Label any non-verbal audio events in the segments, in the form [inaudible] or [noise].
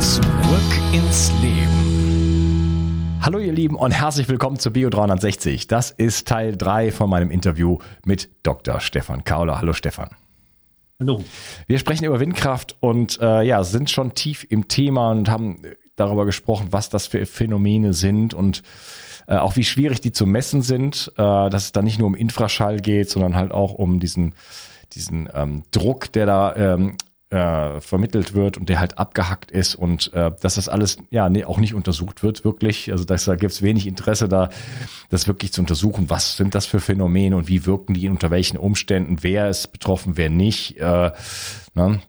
Zurück ins Leben. Hallo ihr Lieben und herzlich willkommen zu Bio 360. Das ist Teil 3 von meinem Interview mit Dr. Stefan Kauler. Hallo Stefan. Hallo. Wir sprechen über Windkraft und äh, ja, sind schon tief im Thema und haben darüber gesprochen, was das für Phänomene sind und äh, auch wie schwierig die zu messen sind, äh, dass es da nicht nur um Infraschall geht, sondern halt auch um diesen diesen ähm, Druck, der da ähm, äh, vermittelt wird und der halt abgehackt ist und äh, dass das alles ja nee, auch nicht untersucht wird, wirklich. Also dass, da gibt es wenig Interesse da, das wirklich zu untersuchen, was sind das für Phänomene und wie wirken die unter welchen Umständen, wer ist betroffen, wer nicht. Äh, ne?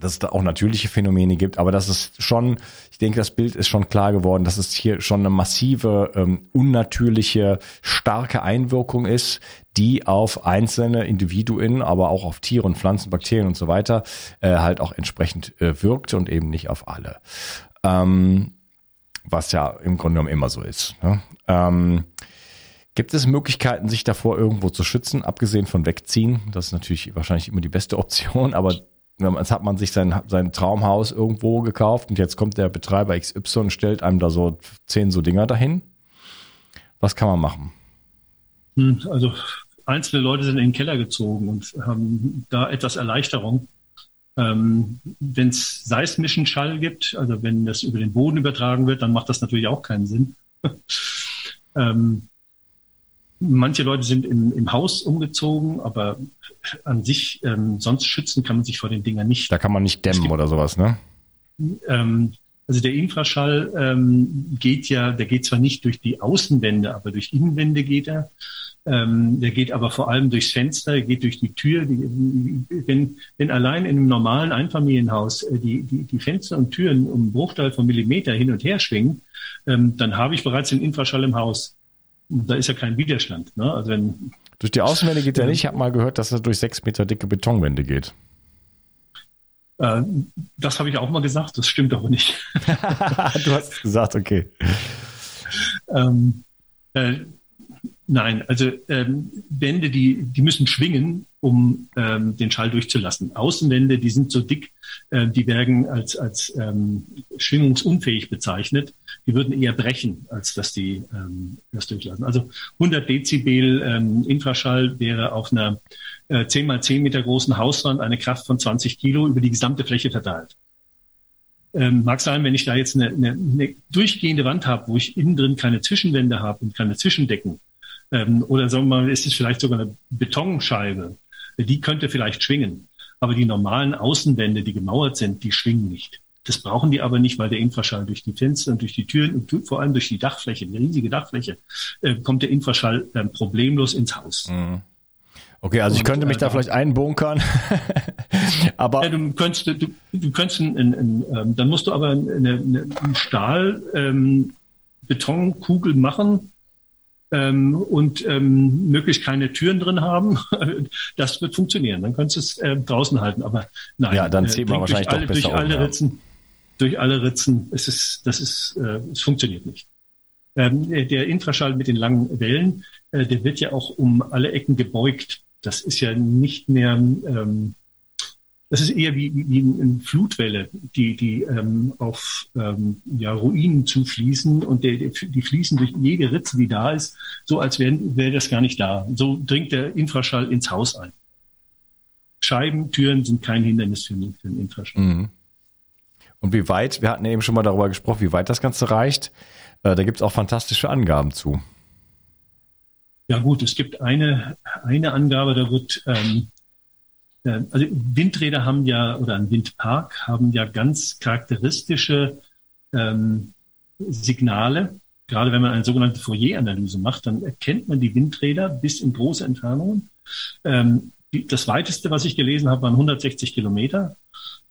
dass es da auch natürliche Phänomene gibt, aber das ist schon, denke, das Bild ist schon klar geworden, dass es hier schon eine massive, ähm, unnatürliche, starke Einwirkung ist, die auf einzelne Individuen, aber auch auf Tiere und Pflanzen, Bakterien und so weiter äh, halt auch entsprechend äh, wirkt und eben nicht auf alle. Ähm, was ja im Grunde genommen immer so ist. Ne? Ähm, Gibt es Möglichkeiten, sich davor irgendwo zu schützen, abgesehen von wegziehen? Das ist natürlich wahrscheinlich immer die beste [laughs] Option, aber Jetzt hat man sich sein, sein Traumhaus irgendwo gekauft und jetzt kommt der Betreiber XY und stellt einem da so zehn so Dinger dahin. Was kann man machen? Hm, also einzelne Leute sind in den Keller gezogen und haben da etwas Erleichterung. Ähm, wenn es seismischen Schall gibt, also wenn das über den Boden übertragen wird, dann macht das natürlich auch keinen Sinn. [laughs] ähm, Manche Leute sind im, im Haus umgezogen, aber an sich, ähm, sonst schützen kann man sich vor den Dingern nicht. Da kann man nicht dämmen gibt, oder sowas, ne? Ähm, also der Infraschall ähm, geht ja, der geht zwar nicht durch die Außenwände, aber durch Innenwände geht er. Ähm, der geht aber vor allem durchs Fenster, geht durch die Tür. Die, wenn, wenn allein in einem normalen Einfamilienhaus äh, die, die, die Fenster und Türen um einen Bruchteil von Millimeter hin und her schwingen, ähm, dann habe ich bereits den Infraschall im Haus da ist ja kein Widerstand. Ne? Also wenn, durch die Außenwände geht er nicht. Ich habe mal gehört, dass er durch sechs Meter dicke Betonwände geht. Äh, das habe ich auch mal gesagt, das stimmt aber nicht. [laughs] du hast es gesagt, okay. Ähm, äh, nein, also ähm, Wände, die, die müssen schwingen, um ähm, den Schall durchzulassen. Außenwände, die sind so dick, äh, die werden als, als ähm, schwingungsunfähig bezeichnet. Die würden eher brechen, als dass die ähm, das durchlassen. Also 100 Dezibel ähm, Infraschall wäre auf einer äh, 10 mal 10 Meter großen Hauswand eine Kraft von 20 Kilo über die gesamte Fläche verteilt. Ähm, mag sein, wenn ich da jetzt eine, eine, eine durchgehende Wand habe, wo ich innen drin keine Zwischenwände habe und keine Zwischendecken, ähm, oder sagen wir mal, ist es vielleicht sogar eine Betonscheibe, die könnte vielleicht schwingen. Aber die normalen Außenwände, die gemauert sind, die schwingen nicht. Das brauchen die aber nicht, weil der Infraschall durch die Fenster und durch die Türen und vor allem durch die Dachfläche, die riesige Dachfläche, äh, kommt der Infraschall äh, problemlos ins Haus. Mhm. Okay, also ich könnte mich äh, da vielleicht einbunkern, [laughs] aber ja, du könntest, du, du könntest, ein, ein, ein, ähm, dann musst du aber eine, eine, eine Stahl ähm, Betonkugel machen ähm, und ähm, möglichst keine Türen drin haben. [laughs] das wird funktionieren. Dann könntest du es äh, draußen halten. Aber nein, ja, dann zieht man wahrscheinlich durch alle, doch besser durch alle um, Ritzen, durch alle Ritzen. Es ist, das ist, äh, es funktioniert nicht. Ähm, der Infraschall mit den langen Wellen, äh, der wird ja auch um alle Ecken gebeugt. Das ist ja nicht mehr, ähm, das ist eher wie, wie eine Flutwelle, die, die ähm, auf ähm, ja, Ruinen zufließen und der, die fließen durch jede Ritze, die da ist, so als wäre wär das gar nicht da. So dringt der Infraschall ins Haus ein. Scheiben, Türen sind kein Hindernis für, für den Infraschall. Mhm. Und wie weit, wir hatten eben schon mal darüber gesprochen, wie weit das Ganze reicht. Äh, da gibt es auch fantastische Angaben zu. Ja gut, es gibt eine, eine Angabe, da wird, ähm, äh, also Windräder haben ja, oder ein Windpark haben ja ganz charakteristische ähm, Signale. Gerade wenn man eine sogenannte Fourier-Analyse macht, dann erkennt man die Windräder bis in große Entfernungen. Ähm, die, das weiteste, was ich gelesen habe, waren 160 Kilometer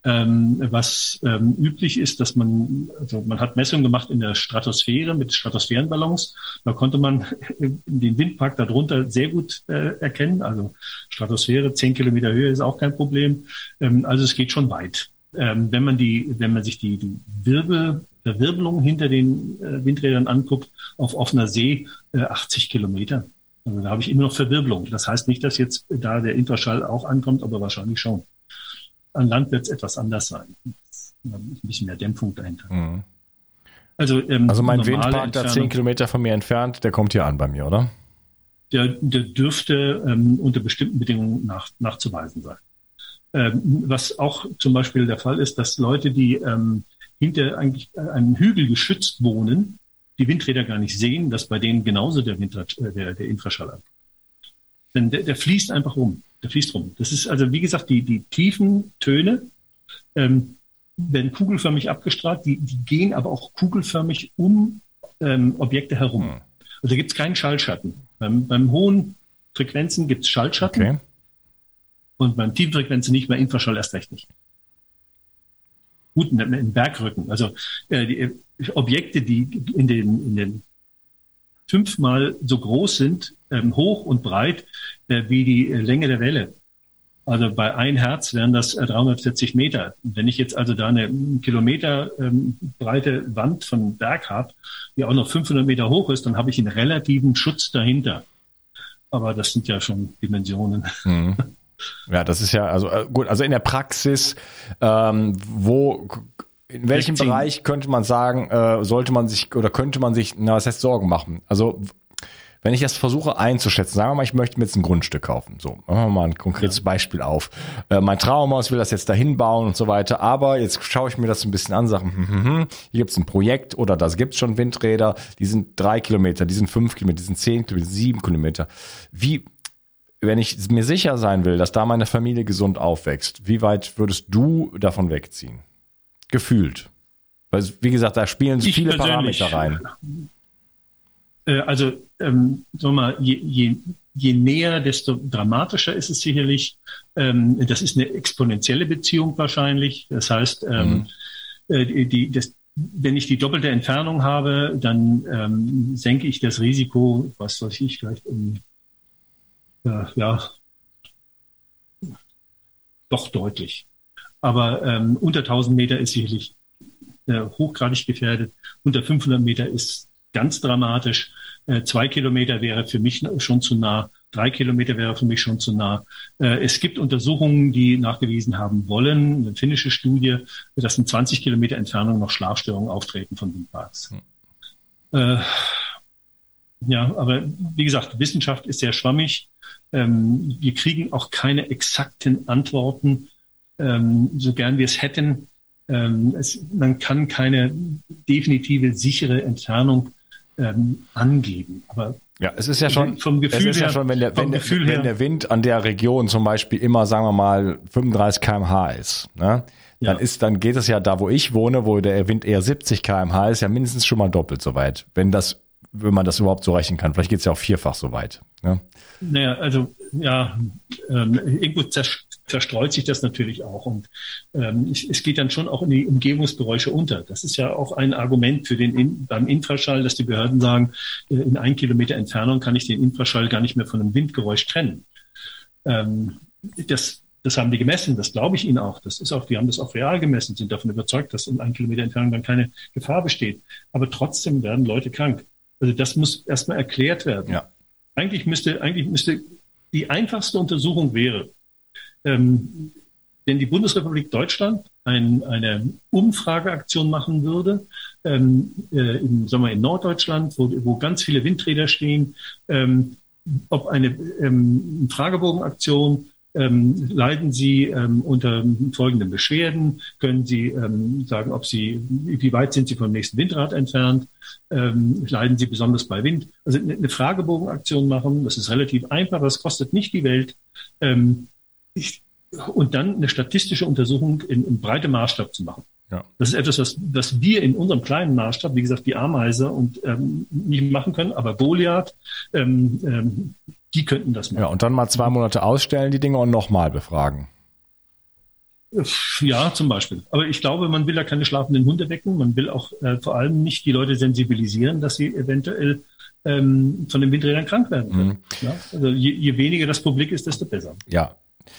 ähm, was ähm, üblich ist, dass man, also man hat Messungen gemacht in der Stratosphäre mit Stratosphärenballons. Da konnte man [laughs] den Windpark darunter sehr gut äh, erkennen. Also Stratosphäre, zehn Kilometer Höhe ist auch kein Problem. Ähm, also es geht schon weit. Ähm, wenn man die, wenn man sich die, die Wirbel, Verwirbelung hinter den äh, Windrädern anguckt, auf offener See äh, 80 Kilometer. Also da habe ich immer noch Verwirbelung. Das heißt nicht, dass jetzt da der Infraschall auch ankommt, aber wahrscheinlich schon. An Land wird es etwas anders sein. Ein bisschen mehr Dämpfung dahinter. Mhm. Also, ähm, also mein Windpark da zehn Kilometer von mir entfernt, der kommt hier an bei mir, oder? Der, der dürfte ähm, unter bestimmten Bedingungen nach, nachzuweisen sein. Ähm, was auch zum Beispiel der Fall ist, dass Leute, die ähm, hinter eigentlich einem Hügel geschützt wohnen, die Windräder gar nicht sehen, dass bei denen genauso der, Windrad, äh, der, der Infraschall ankommt. Denn der, der fließt einfach rum der fließt rum. Das ist also, wie gesagt, die, die tiefen Töne ähm, werden kugelförmig abgestrahlt, die, die gehen aber auch kugelförmig um ähm, Objekte herum. Hm. Also da gibt es keinen Schallschatten. Beim, beim hohen Frequenzen gibt es Schallschatten okay. und beim tiefen Frequenzen nicht, bei Infraschall erst recht nicht. Gut, in Bergrücken. Also äh, die äh, Objekte, die in den, in den fünfmal so groß sind, ähm, hoch und breit, äh, wie die äh, Länge der Welle. Also bei ein Herz wären das 340 äh, Meter. Wenn ich jetzt also da eine Kilometer ähm, breite Wand von Berg habe, die auch noch 500 Meter hoch ist, dann habe ich einen relativen Schutz dahinter. Aber das sind ja schon Dimensionen. Mhm. [laughs] Ja, das ist ja, also gut, also in der Praxis, ähm, wo in welchem 16. Bereich könnte man sagen, äh, sollte man sich oder könnte man sich, na, was heißt Sorgen machen? Also wenn ich das versuche einzuschätzen, sagen wir mal, ich möchte mir jetzt ein Grundstück kaufen. So, machen wir mal ein konkretes ja. Beispiel auf. Äh, mein Traumhaus will das jetzt dahin bauen und so weiter, aber jetzt schaue ich mir das ein bisschen an, sage, hm, hm, hm, hier gibt's ein Projekt oder da gibt's schon Windräder, die sind drei Kilometer, die sind fünf Kilometer, die sind zehn Kilometer, sieben Kilometer. Wie, wenn ich mir sicher sein will, dass da meine Familie gesund aufwächst, wie weit würdest du davon wegziehen? Gefühlt. Weil, wie gesagt, da spielen so viele Parameter rein. Äh, also, ähm, sagen wir mal, je, je, je näher, desto dramatischer ist es sicherlich. Ähm, das ist eine exponentielle Beziehung wahrscheinlich. Das heißt, ähm, mhm. äh, die, das, wenn ich die doppelte Entfernung habe, dann ähm, senke ich das Risiko, was weiß ich, vielleicht um, äh, ja, doch deutlich. Aber ähm, unter 1000 Meter ist sicherlich äh, hochgradig gefährdet. Unter 500 Meter ist ganz dramatisch. Äh, zwei Kilometer wäre für mich schon zu nah. Drei Kilometer wäre für mich schon zu nah. Äh, es gibt Untersuchungen, die nachgewiesen haben wollen, eine finnische Studie, dass in 20 Kilometer Entfernung noch Schlafstörungen auftreten von Windparks. Hm. Äh, ja, aber wie gesagt, Wissenschaft ist sehr schwammig. Ähm, wir kriegen auch keine exakten Antworten, ähm, so gern wir es hätten. Ähm, es, man kann keine definitive, sichere Entfernung ähm, angeben. Aber Ja, es ist ja schon vom Gefühl es ist her, ja schon, wenn der, wenn, der, wenn der Wind an der Region zum Beispiel immer, sagen wir mal, 35 km/h ist, ne? dann ja. ist, dann geht es ja da, wo ich wohne, wo der Wind eher 70 km/h ist, ja mindestens schon mal doppelt so weit, wenn das, wenn man das überhaupt so rechnen kann. Vielleicht geht es ja auch vierfach so weit. Ne? Naja, also ja, ähm, irgendwo verstreut sich das natürlich auch. Und ähm, es, es, geht dann schon auch in die Umgebungsgeräusche unter. Das ist ja auch ein Argument für den in, beim Infraschall, dass die Behörden sagen, äh, in ein Kilometer Entfernung kann ich den Infraschall gar nicht mehr von einem Windgeräusch trennen. Ähm, das, das haben die gemessen, das glaube ich Ihnen auch. Das ist auch, die haben das auch real gemessen, sind davon überzeugt, dass in ein Kilometer Entfernung dann keine Gefahr besteht. Aber trotzdem werden Leute krank. Also das muss erstmal erklärt werden. Ja. Eigentlich müsste, eigentlich müsste die einfachste Untersuchung wäre, ähm, wenn die Bundesrepublik Deutschland ein, eine Umfrageaktion machen würde, ähm, äh, in, sagen wir, in Norddeutschland, wo, wo ganz viele Windräder stehen, ähm, ob eine ähm, Fragebogenaktion ähm, leiden Sie ähm, unter folgenden Beschwerden? Können Sie ähm, sagen, ob Sie, wie weit sind Sie vom nächsten Windrad entfernt? Ähm, leiden Sie besonders bei Wind? Also eine Fragebogenaktion machen, das ist relativ einfach, das kostet nicht die Welt. Ähm, ich, und dann eine statistische Untersuchung in, in breitem Maßstab zu machen. Ja. Das ist etwas, was, was wir in unserem kleinen Maßstab, wie gesagt, die Ameise und ähm, nicht machen können, aber Goliath, ähm, ähm, die könnten das machen. Ja, und dann mal zwei Monate ausstellen, die Dinge und nochmal befragen. Ja, zum Beispiel. Aber ich glaube, man will ja keine schlafenden Hunde wecken. Man will auch äh, vor allem nicht die Leute sensibilisieren, dass sie eventuell ähm, von den Windrädern krank werden können. Mhm. Ja? Also je, je weniger das Publik ist, desto besser. Ja,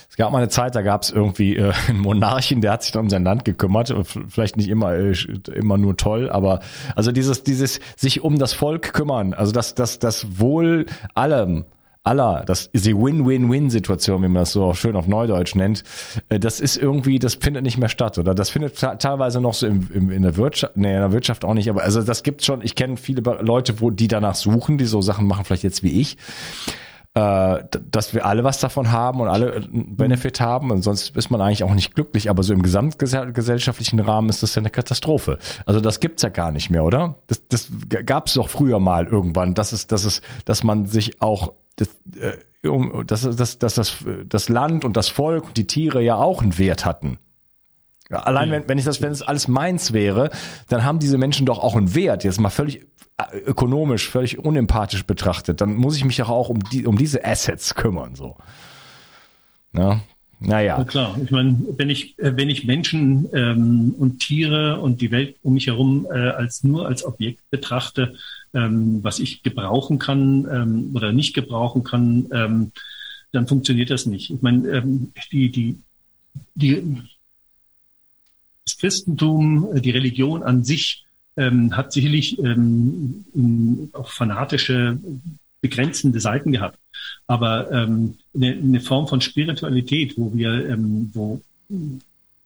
es gab mal eine Zeit, da gab es irgendwie äh, [laughs] einen Monarchen, der hat sich dann um sein Land gekümmert. Vielleicht nicht immer äh, immer nur toll, aber also dieses dieses sich um das Volk kümmern, also das das das Wohl allem aller, das ist die Win-Win-Win-Situation, wie man das so schön auf Neudeutsch nennt, äh, das ist irgendwie, das findet nicht mehr statt, oder? Das findet teilweise noch so im, im, in der Wirtschaft, nee, in der Wirtschaft auch nicht, aber also das gibt schon, ich kenne viele Leute, wo die danach suchen, die so Sachen machen, vielleicht jetzt wie ich äh, dass wir alle was davon haben und alle einen Benefit haben und sonst ist man eigentlich auch nicht glücklich, aber so im gesamtgesellschaftlichen Rahmen ist das ja eine Katastrophe. Also das gibt's ja gar nicht mehr, oder? Das, das gab's doch früher mal irgendwann, dass es, dass es, dass man sich auch das, äh, um, dass, dass, dass das, das Land und das Volk und die Tiere ja auch einen Wert hatten. Allein wenn, wenn ich das, wenn es alles meins wäre, dann haben diese Menschen doch auch einen Wert. Jetzt mal völlig äh, ökonomisch, völlig unempathisch betrachtet. Dann muss ich mich doch auch um die, um diese Assets kümmern, so. Ja, naja. Na klar, ich meine, wenn ich, äh, wenn ich Menschen ähm, und Tiere und die Welt um mich herum äh, als nur als Objekt betrachte, ähm, was ich gebrauchen kann ähm, oder nicht gebrauchen kann, ähm, dann funktioniert das nicht. Ich meine, ähm, die, die, die das Christentum, äh, die Religion an sich ähm, hat sicherlich ähm, auch fanatische, begrenzende Seiten gehabt. Aber ähm, eine, eine Form von Spiritualität, wo wir, ähm, wo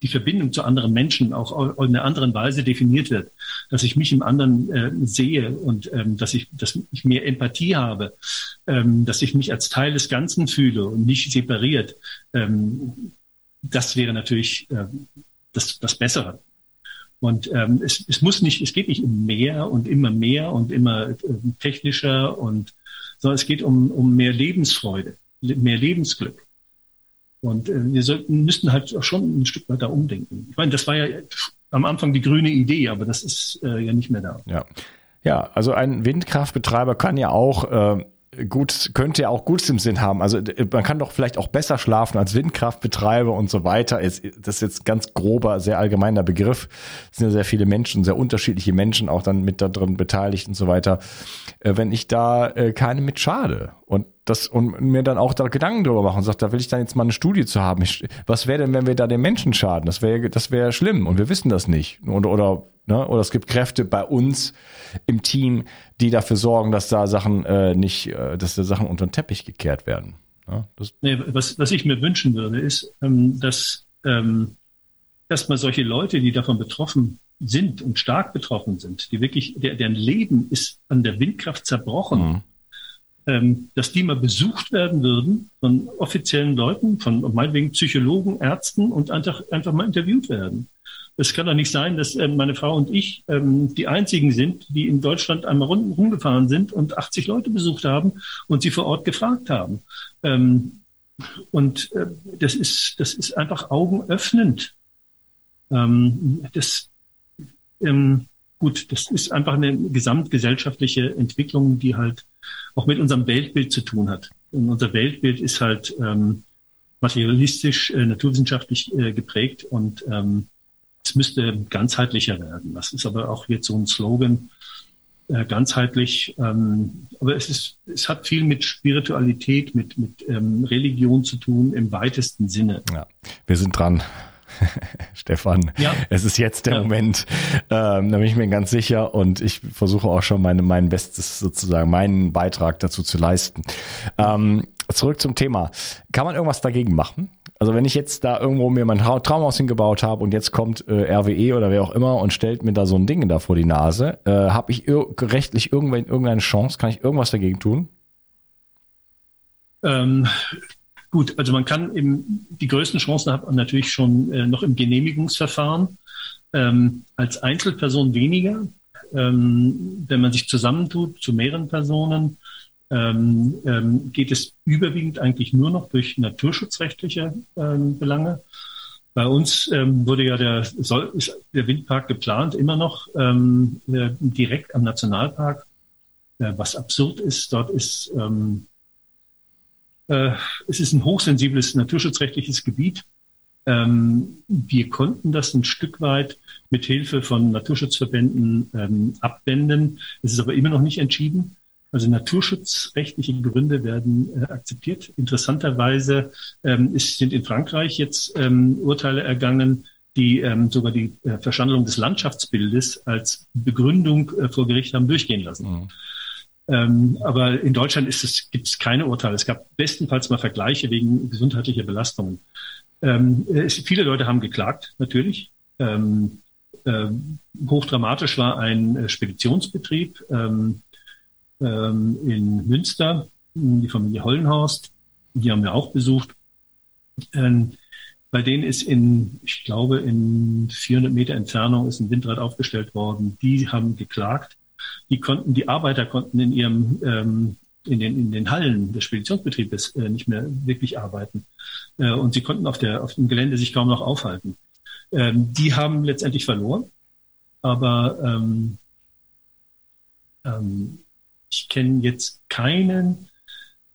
die Verbindung zu anderen Menschen auch auf eine andere Weise definiert wird, dass ich mich im anderen äh, sehe und ähm, dass ich, dass ich mehr Empathie habe, ähm, dass ich mich als Teil des Ganzen fühle und nicht separiert. Ähm, das wäre natürlich äh, das, das Bessere. Und ähm, es, es muss nicht, es geht nicht um mehr und immer mehr und immer äh, technischer und sondern es geht um, um mehr Lebensfreude, mehr Lebensglück. Und äh, wir sollten, müssten halt auch schon ein Stück weiter umdenken. Ich meine, das war ja am Anfang die grüne Idee, aber das ist äh, ja nicht mehr da. Ja. Ja, also ein Windkraftbetreiber kann ja auch äh, gut, könnte ja auch Gutes im Sinn haben. Also man kann doch vielleicht auch besser schlafen als Windkraftbetreiber und so weiter. Das ist jetzt ganz grober, sehr allgemeiner Begriff. Es sind ja sehr viele Menschen, sehr unterschiedliche Menschen auch dann mit da drin beteiligt und so weiter. Äh, wenn ich da äh, keine mit schade und das und mir dann auch da Gedanken drüber machen und sagt, da will ich dann jetzt mal eine Studie zu haben. Was wäre denn, wenn wir da den Menschen schaden? Das wäre das wäre schlimm und wir wissen das nicht. Oder, oder Ne? Oder es gibt Kräfte bei uns im Team, die dafür sorgen, dass da Sachen äh, nicht, äh, dass da Sachen unter den Teppich gekehrt werden. Ne? Nee, was, was ich mir wünschen würde, ist, ähm, dass ähm, erstmal solche Leute, die davon betroffen sind und stark betroffen sind, die wirklich, der, deren Leben ist an der Windkraft zerbrochen, mhm. ähm, dass die mal besucht werden würden von offiziellen Leuten, von meinetwegen Psychologen, Ärzten und einfach, einfach mal interviewt werden Es kann doch nicht sein, dass äh, meine Frau und ich ähm, die einzigen sind, die in Deutschland einmal rum, rumgefahren sind und 80 Leute besucht haben und sie vor Ort gefragt haben. Ähm, und äh, das ist, das ist einfach augenöffnend. Ähm, das, gut, das ist einfach eine gesamtgesellschaftliche Entwicklung, die halt auch mit unserem Weltbild zu tun hat. Und unser Weltbild ist halt materialistisch, äh, naturwissenschaftlich geprägt und es müsste ganzheitlicher werden. Das ist aber auch jetzt so ein Slogan, äh, ganzheitlich. Ähm, aber es ist, es hat viel mit Spiritualität, mit, mit ähm, Religion zu tun im weitesten Sinne. Ja, wir sind dran. [laughs] Stefan, ja. es ist jetzt der ja. Moment, ähm, da bin ich mir ganz sicher und ich versuche auch schon meine, mein Bestes sozusagen, meinen Beitrag dazu zu leisten. Ähm, zurück zum Thema. Kann man irgendwas dagegen machen? Also wenn ich jetzt da irgendwo mir mein Traumhaus hingebaut habe und jetzt kommt äh, RWE oder wer auch immer und stellt mir da so ein Ding da vor die Nase, äh, habe ich ir rechtlich irgendwann irgendeine Chance? Kann ich irgendwas dagegen tun? Ähm, gut, also man kann eben die größten Chancen hat man natürlich schon äh, noch im Genehmigungsverfahren ähm, als Einzelperson weniger. Ähm, wenn man sich zusammentut zu mehreren Personen, ähm, ähm, geht es überwiegend eigentlich nur noch durch naturschutzrechtliche ähm, Belange. Bei uns ähm, wurde ja der, soll, ist der Windpark geplant, immer noch ähm, äh, direkt am Nationalpark. Äh, was absurd ist, dort ist ähm, äh, es ist ein hochsensibles naturschutzrechtliches Gebiet. Ähm, wir konnten das ein Stück weit mit Hilfe von Naturschutzverbänden ähm, abwenden. Es ist aber immer noch nicht entschieden. Also naturschutzrechtliche Gründe werden äh, akzeptiert. Interessanterweise ähm, ist, sind in Frankreich jetzt ähm, Urteile ergangen, die ähm, sogar die äh, Verschandlung des Landschaftsbildes als Begründung äh, vor Gericht haben durchgehen lassen. Mhm. Ähm, aber in Deutschland gibt es keine Urteile. Es gab bestenfalls mal Vergleiche wegen gesundheitlicher Belastungen. Ähm, es, viele Leute haben geklagt, natürlich. Ähm, äh, hochdramatisch war ein äh, Speditionsbetrieb, ähm, ähm, in Münster, die Familie Hollenhorst. Die haben wir auch besucht. Ähm, bei denen ist in, ich glaube, in 400 Meter Entfernung ist ein Windrad aufgestellt worden. Die haben geklagt. Die konnten, die Arbeiter konnten in ihrem, ähm, in den, in den Hallen des Speditionsbetriebes äh, nicht mehr wirklich arbeiten. Äh, und sie konnten auf der, auf dem Gelände sich kaum noch aufhalten. Ähm, die haben letztendlich verloren. Aber ähm, ähm, ich kenne jetzt keinen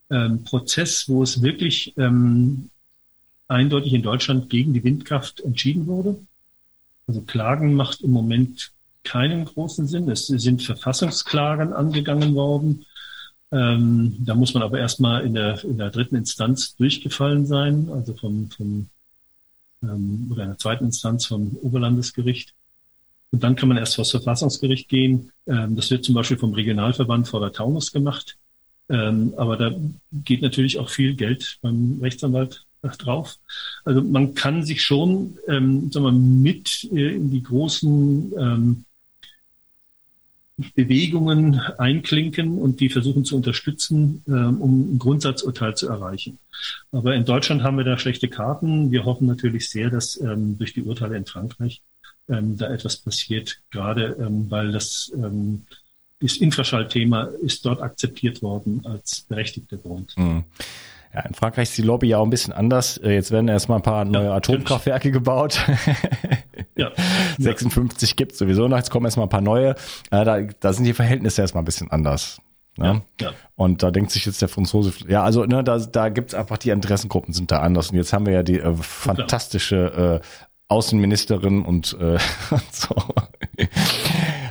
ähm, Prozess, wo es wirklich ähm, eindeutig in Deutschland gegen die Windkraft entschieden wurde. Also Klagen macht im Moment keinen großen Sinn. Es sind Verfassungsklagen angegangen worden. Ähm, da muss man aber erstmal in der, in der dritten Instanz durchgefallen sein, also vom, vom ähm, oder in der zweiten Instanz vom Oberlandesgericht. Und dann kann man erst vor das Verfassungsgericht gehen. Ähm, das wird zum Beispiel vom Regionalverband vor der Taunus gemacht. Ähm, aber da geht natürlich auch viel Geld beim Rechtsanwalt drauf. Also man kann sich schon ähm, sagen wir, mit äh, in die großen ähm, Bewegungen einklinken und die versuchen zu unterstützen, ähm, um ein Grundsatzurteil zu erreichen. Aber in Deutschland haben wir da schlechte Karten. Wir hoffen natürlich sehr, dass ähm, durch die Urteile in Frankreich ähm, da etwas passiert, gerade ähm, weil das, ähm, das Infraschallthema ist dort akzeptiert worden als berechtigter Grund. Mhm. Ja, in Frankreich ist die Lobby ja auch ein bisschen anders. Äh, jetzt werden erstmal ein paar neue ja, Atomkraftwerke gebaut. [laughs] ja. [laughs] 56 gibt sowieso noch, jetzt kommen erstmal ein paar neue. Äh, da, da sind die Verhältnisse erstmal ein bisschen anders. Ne? Ja, ja. Und da denkt sich jetzt der Franzose, ja, also ne, da, da gibt's einfach die Interessengruppen sind da anders. Und jetzt haben wir ja die äh, fantastische äh, Außenministerin und, äh, [laughs] und so.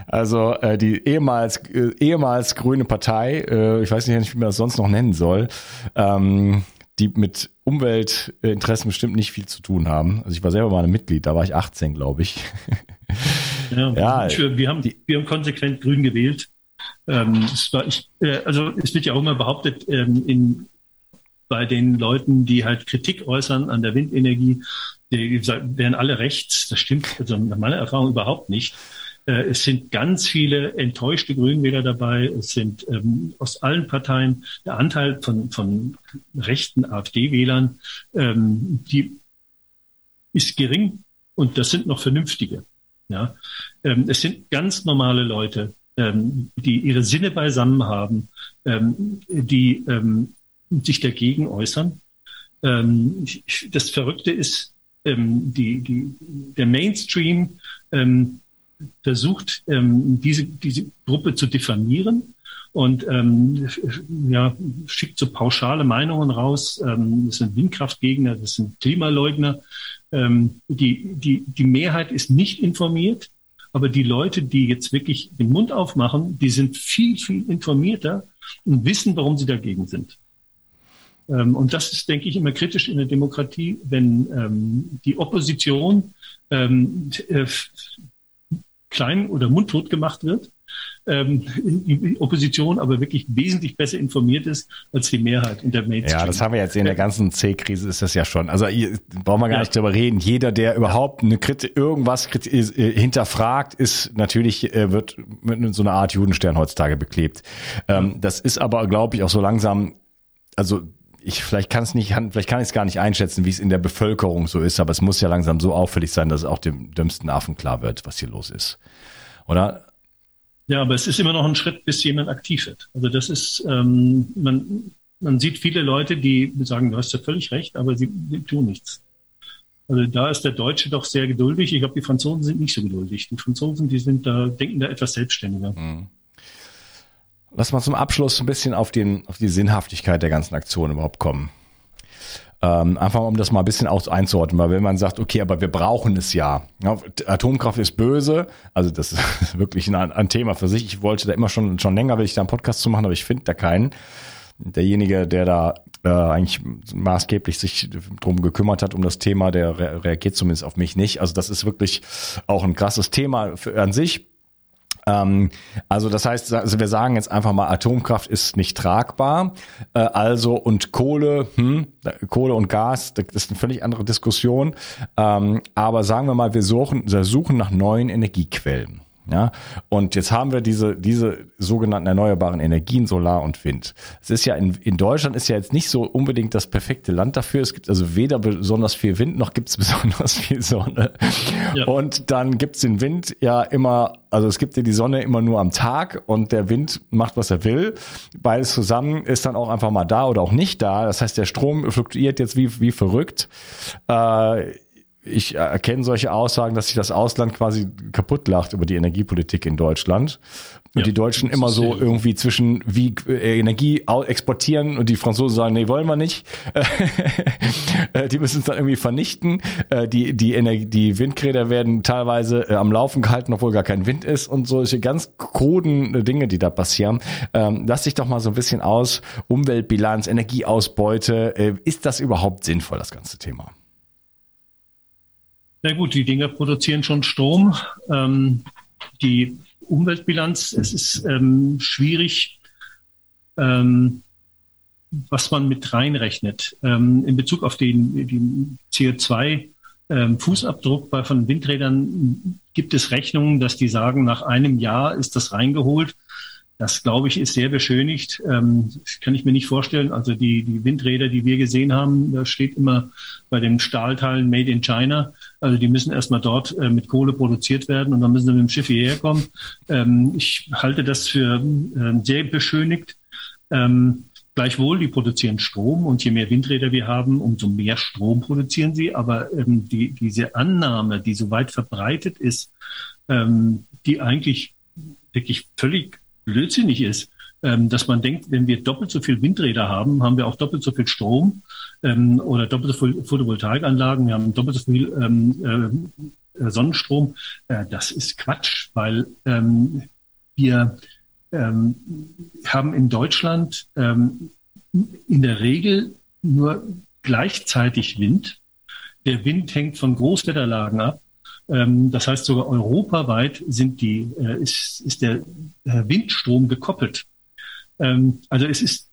Also äh, die ehemals äh, ehemals grüne Partei, äh, ich weiß nicht, wie man das sonst noch nennen soll, ähm, die mit Umweltinteressen bestimmt nicht viel zu tun haben. Also ich war selber mal ein Mitglied, da war ich 18, glaube ich. [laughs] Ja, ja wir, haben, die, wir haben konsequent grün gewählt. Ähm, es war, ich, äh, also es wird ja auch immer behauptet, ähm, in, bei den Leuten, die halt Kritik äußern an der Windenergie, die wären alle rechts. Das stimmt also nach meiner Erfahrung überhaupt nicht. Äh, es sind ganz viele enttäuschte Grünwähler dabei. Es sind ähm, aus allen Parteien der Anteil von, von rechten AfD-Wählern, ähm, die ist gering. Und das sind noch Vernünftige. Ja, ähm, es sind ganz normale Leute, ähm, die ihre Sinne beisammen haben, ähm, die ähm, sich dagegen äußern. Das Verrückte ist, ähm, die, die, der Mainstream ähm, versucht, ähm, diese, diese Gruppe zu diffamieren und ähm, ja, schickt so pauschale Meinungen raus. Ähm, das sind Windkraftgegner, das sind Klimaleugner. Ähm, die, die, die Mehrheit ist nicht informiert, aber die Leute, die jetzt wirklich den Mund aufmachen, die sind viel, viel informierter und wissen, warum sie dagegen sind. Ähm, und das ist, denke ich, immer kritisch in der Demokratie, wenn ähm, die Opposition ähm, äh, klein oder mundtot gemacht wird ähm, die Opposition aber wirklich wesentlich besser informiert ist als die Mehrheit in der Mainstream. Ja, das haben wir jetzt in der ganzen C-Krise ist das ja schon. Also hier brauchen wir gar ja. nicht darüber reden. Jeder, der überhaupt eine Kritik, irgendwas Kritik, äh, hinterfragt, ist natürlich, äh, wird mit so einer Art Judenstern heutzutage beklebt. Ähm, das ist aber, glaube ich, auch so langsam, also ich vielleicht kann es nicht, vielleicht kann ich es gar nicht einschätzen, wie es in der Bevölkerung so ist, aber es muss ja langsam so auffällig sein, dass es auch dem dümmsten Affen klar wird, was hier los ist. Oder? Ja, aber es ist immer noch ein Schritt, bis jemand aktiv wird. Also das ist, ähm, man, man sieht viele Leute, die sagen, du hast ja völlig recht, aber sie, sie tun nichts. Also da ist der Deutsche doch sehr geduldig. Ich glaube, die Franzosen sind nicht so geduldig. Die Franzosen, die sind da, denken da etwas selbstständiger. Mhm. Lass mal zum Abschluss ein bisschen auf, den, auf die Sinnhaftigkeit der ganzen Aktion überhaupt kommen. Ähm, einfach um das mal ein bisschen auch einzuordnen, weil wenn man sagt, okay, aber wir brauchen es ja. ja Atomkraft ist böse, also das [laughs] ist wirklich ein, ein, Thema für sich. Ich wollte da immer schon, schon länger, will ich da einen Podcast zu machen, aber ich finde da keinen. Derjenige, der da äh, eigentlich maßgeblich sich drum gekümmert hat um das Thema, der re reagiert zumindest auf mich nicht. Also das ist wirklich auch ein krasses Thema für, an sich. Ähm, also das heißt, also wir sagen jetzt einfach mal, Atomkraft ist nicht tragbar. Äh, also und Kohle, hm, Kohle und Gas, das ist eine völlig andere Diskussion. Ähm, aber sagen wir mal, wir suchen, wir suchen nach neuen Energiequellen. Ja, und jetzt haben wir diese, diese sogenannten erneuerbaren Energien, Solar und Wind. Es ist ja in, in Deutschland ist ja jetzt nicht so unbedingt das perfekte Land dafür. Es gibt also weder besonders viel Wind, noch gibt es [laughs] besonders viel Sonne. Ja. Und dann gibt es den Wind ja immer, also es gibt ja die Sonne immer nur am Tag und der Wind macht, was er will. Beides zusammen ist dann auch einfach mal da oder auch nicht da. Das heißt, der Strom fluktuiert jetzt wie, wie verrückt. Äh, ich erkenne solche Aussagen, dass sich das Ausland quasi kaputt lacht über die Energiepolitik in Deutschland. Und ja, die Deutschen immer so irgendwie zwischen wie äh, Energie exportieren und die Franzosen sagen, nee, wollen wir nicht. [laughs] Äh, die müssen es dann irgendwie vernichten. Äh, die, die, Energie, die Windräder werden teilweise am Laufen gehalten, obwohl gar kein Wind ist und solche ganz kruden Dinge, die da passieren. Ähm, lass dich doch mal so ein bisschen aus. Umweltbilanz, Energieausbeute. Ist das überhaupt sinnvoll, das ganze Thema? Na gut, die Dinger produzieren schon Strom. Ähm, die Umweltbilanz, es ist ähm, schwierig, ähm, was man mit reinrechnet. Ähm, in Bezug auf den, den CO2-Fußabdruck ähm, bei von Windrädern gibt es Rechnungen, dass die sagen, nach einem Jahr ist das reingeholt. Das, glaube ich, ist sehr beschönigt. Ähm, kann ich mir nicht vorstellen. Also die, die Windräder, die wir gesehen haben, da steht immer bei den Stahlteilen Made in China. Also die müssen erstmal dort äh, mit Kohle produziert werden und dann müssen sie mit dem Schiff hierher kommen. Ähm, ich halte das für äh, sehr beschönigt. Ähm, Gleichwohl, die produzieren Strom und je mehr Windräder wir haben, umso mehr Strom produzieren sie. Aber ähm, die, diese Annahme, die so weit verbreitet ist, ähm, die eigentlich wirklich völlig blödsinnig ist, dass man denkt, wenn wir doppelt so viel Windräder haben, haben wir auch doppelt so viel Strom ähm, oder doppelt so viel Photovoltaikanlagen, wir haben doppelt so viel ähm, äh, Sonnenstrom. Äh, das ist Quatsch, weil ähm, wir ähm, haben in Deutschland ähm, in der Regel nur gleichzeitig Wind. Der Wind hängt von Großwetterlagen ab. Ähm, das heißt, sogar europaweit sind die, äh, ist, ist der äh, Windstrom gekoppelt. Ähm, also es ist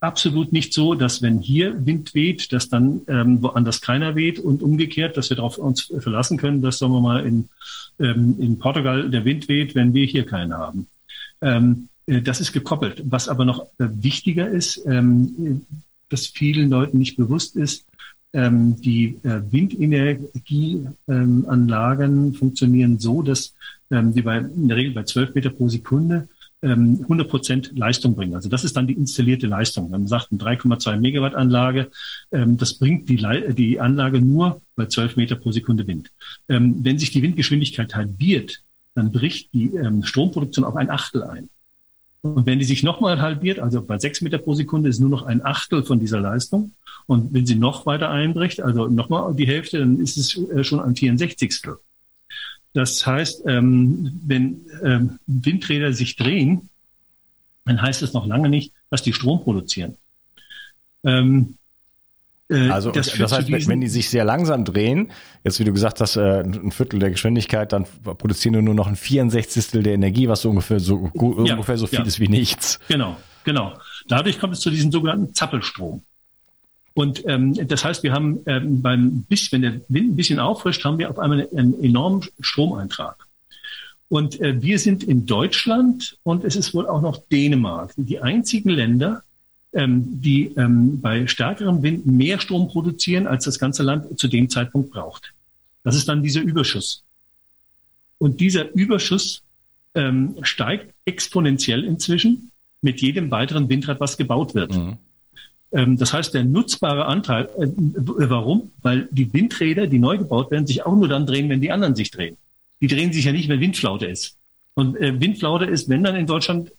absolut nicht so, dass wenn hier Wind weht, dass dann ähm, woanders keiner weht und umgekehrt, dass wir darauf uns verlassen können, dass, sagen wir mal, in, in Portugal der Wind weht, wenn wir hier keinen haben. Äh, das ist gekoppelt. Was aber noch wichtiger ist, dass vielen Leuten nicht bewusst ist, ähm, die äh, Windenergieanlagen ähm, funktionieren so, dass ähm, die bei, in der Regel bei 12 Meter pro Sekunde 100 ähm, Prozent Leistung bringen. Also das ist dann die installierte Leistung. Man sagt, eine 3,2 Megawatt Anlage, ähm, das bringt die, die Anlage nur bei 12 Meter pro Sekunde Wind. Ähm, wenn sich die Windgeschwindigkeit halbiert, dann bricht die Stromproduktion auf ein Achtel ein. Und wenn die sich nochmal halbiert, also bei 6 Meter pro Sekunde ist nur noch ein Achtel von dieser Leistung. Und wenn sie noch weiter einbricht, also nochmal die Hälfte, dann ist es äh, schon ein 64. Das heißt, ähm, wenn ähm, Windräder sich drehen, dann heißt es noch lange nicht, dass die Strom produzieren. Ähm, äh, also das, das heißt, wenn die sich sehr langsam drehen, jetzt wie du gesagt hast, äh, ein Viertel der Geschwindigkeit, dann produzieren wir nur noch ein 64. der Energie, was so ungefähr so ja, ungefähr so viel ja. ist wie nichts. Genau, genau. Dadurch kommt es zu diesem sogenannten Zappelstrom. Und ähm, das heißt, wir haben ähm, beim bis, wenn der Wind ein bisschen auffrischt, haben wir auf einmal einen enormen Stromeintrag. Und äh, wir sind in Deutschland und es ist wohl auch noch Dänemark, die einzigen Länder, ähm, die ähm, bei stärkerem Wind mehr Strom produzieren, als das ganze Land zu dem Zeitpunkt braucht. Das ist dann dieser Überschuss. Und dieser Überschuss ähm, steigt exponentiell inzwischen mit jedem weiteren Windrad, was gebaut wird. Mhm. Ähm, das heißt, der nutzbare Anteil, äh, warum? Weil die Windräder, die neu gebaut werden, sich auch nur dann drehen, wenn die anderen sich drehen. Die drehen sich ja nicht, wenn Windflaute ist. Und äh, Windflaute ist, wenn dann in Deutschland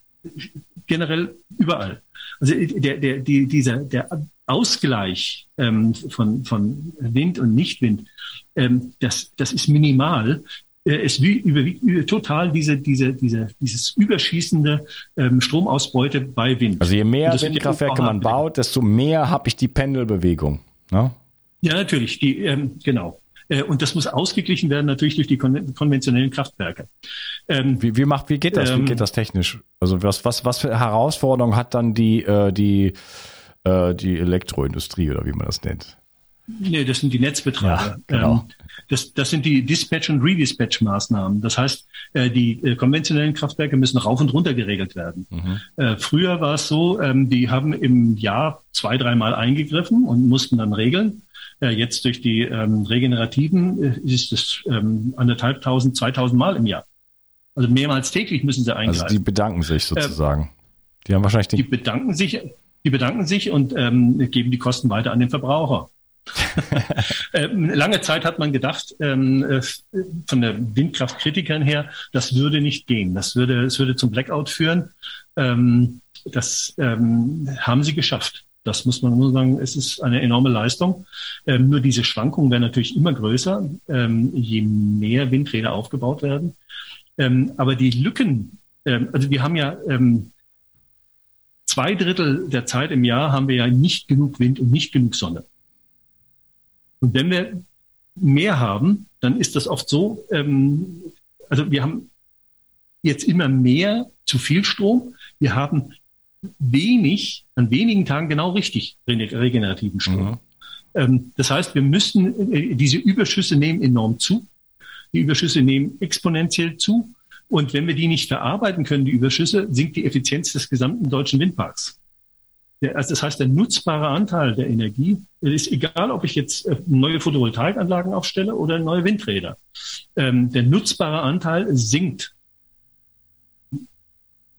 generell überall. Also äh, der, der, die, dieser, der Ausgleich ähm, von, von Wind und Nichtwind, ähm, das, das ist minimal. Äh, es überwiegt total diese, diese, diese, dieses überschießende ähm, Stromausbeute bei Wind. Also je mehr Windkraftwerke man baut, desto mehr habe ich die Pendelbewegung. Ne? Ja, natürlich. Die, ähm, genau. Äh, und das muss ausgeglichen werden natürlich durch die kon konventionellen Kraftwerke. Ähm, wie, wie macht, wie geht das? Ähm, wie geht das technisch? Also was, was, was für Herausforderungen hat dann die, äh, die, äh, die Elektroindustrie oder wie man das nennt? Nee, das sind die Netzbetreiber. Ja, genau. Ähm, das, das sind die Dispatch- und Redispatch-Maßnahmen. Das heißt, äh, die äh, konventionellen Kraftwerke müssen rauf und runter geregelt werden. Mhm. Äh, früher war es so, ähm, die haben im Jahr zwei, dreimal eingegriffen und mussten dann regeln. Jetzt durch die ähm, Regenerativen ist es anderthalbtausend, zweitausend Mal im Jahr. Also mehrmals täglich müssen sie eingreifen. Also die bedanken sich sozusagen. die haben wahrscheinlich die bedanken sich, die bedanken sich und ähm, geben die Kosten weiter an den Verbraucher. Ähm, lange Zeit hat man gedacht, ähm, äh, von der Windkraftkritikern her, das würde nicht gehen. Das würde, es würde zum Blackout führen. Ähm, das ähm, haben sie geschafft. Das muss man nur sagen, es ist eine enorme Leistung. Nur diese Schwankungen werden natürlich immer größer, je mehr Windräder aufgebaut werden. aber die Lücken, also wir haben ja zwei Drittel der Zeit im Jahr haben wir ja nicht genug Wind und nicht genug Sonne. Und wenn wir mehr haben, dann ist das oft so, ähm, also wir haben jetzt immer mehr zu viel Strom. Wir haben wenig, an wenigen Tagen genau richtig regenerativen Strom. Mhm. Ähm, das heißt, wir müssen, äh, diese Überschüsse nehmen enorm zu. Die Überschüsse nehmen exponentiell zu. Und wenn wir die nicht verarbeiten können, die Überschüsse, sinkt die Effizienz des gesamten deutschen Windparks. Der, also das heißt, der nutzbare Anteil der Energie ist egal, ob ich jetzt äh, neue Photovoltaikanlagen aufstelle oder neue Windräder. Ähm, der nutzbare Anteil sinkt.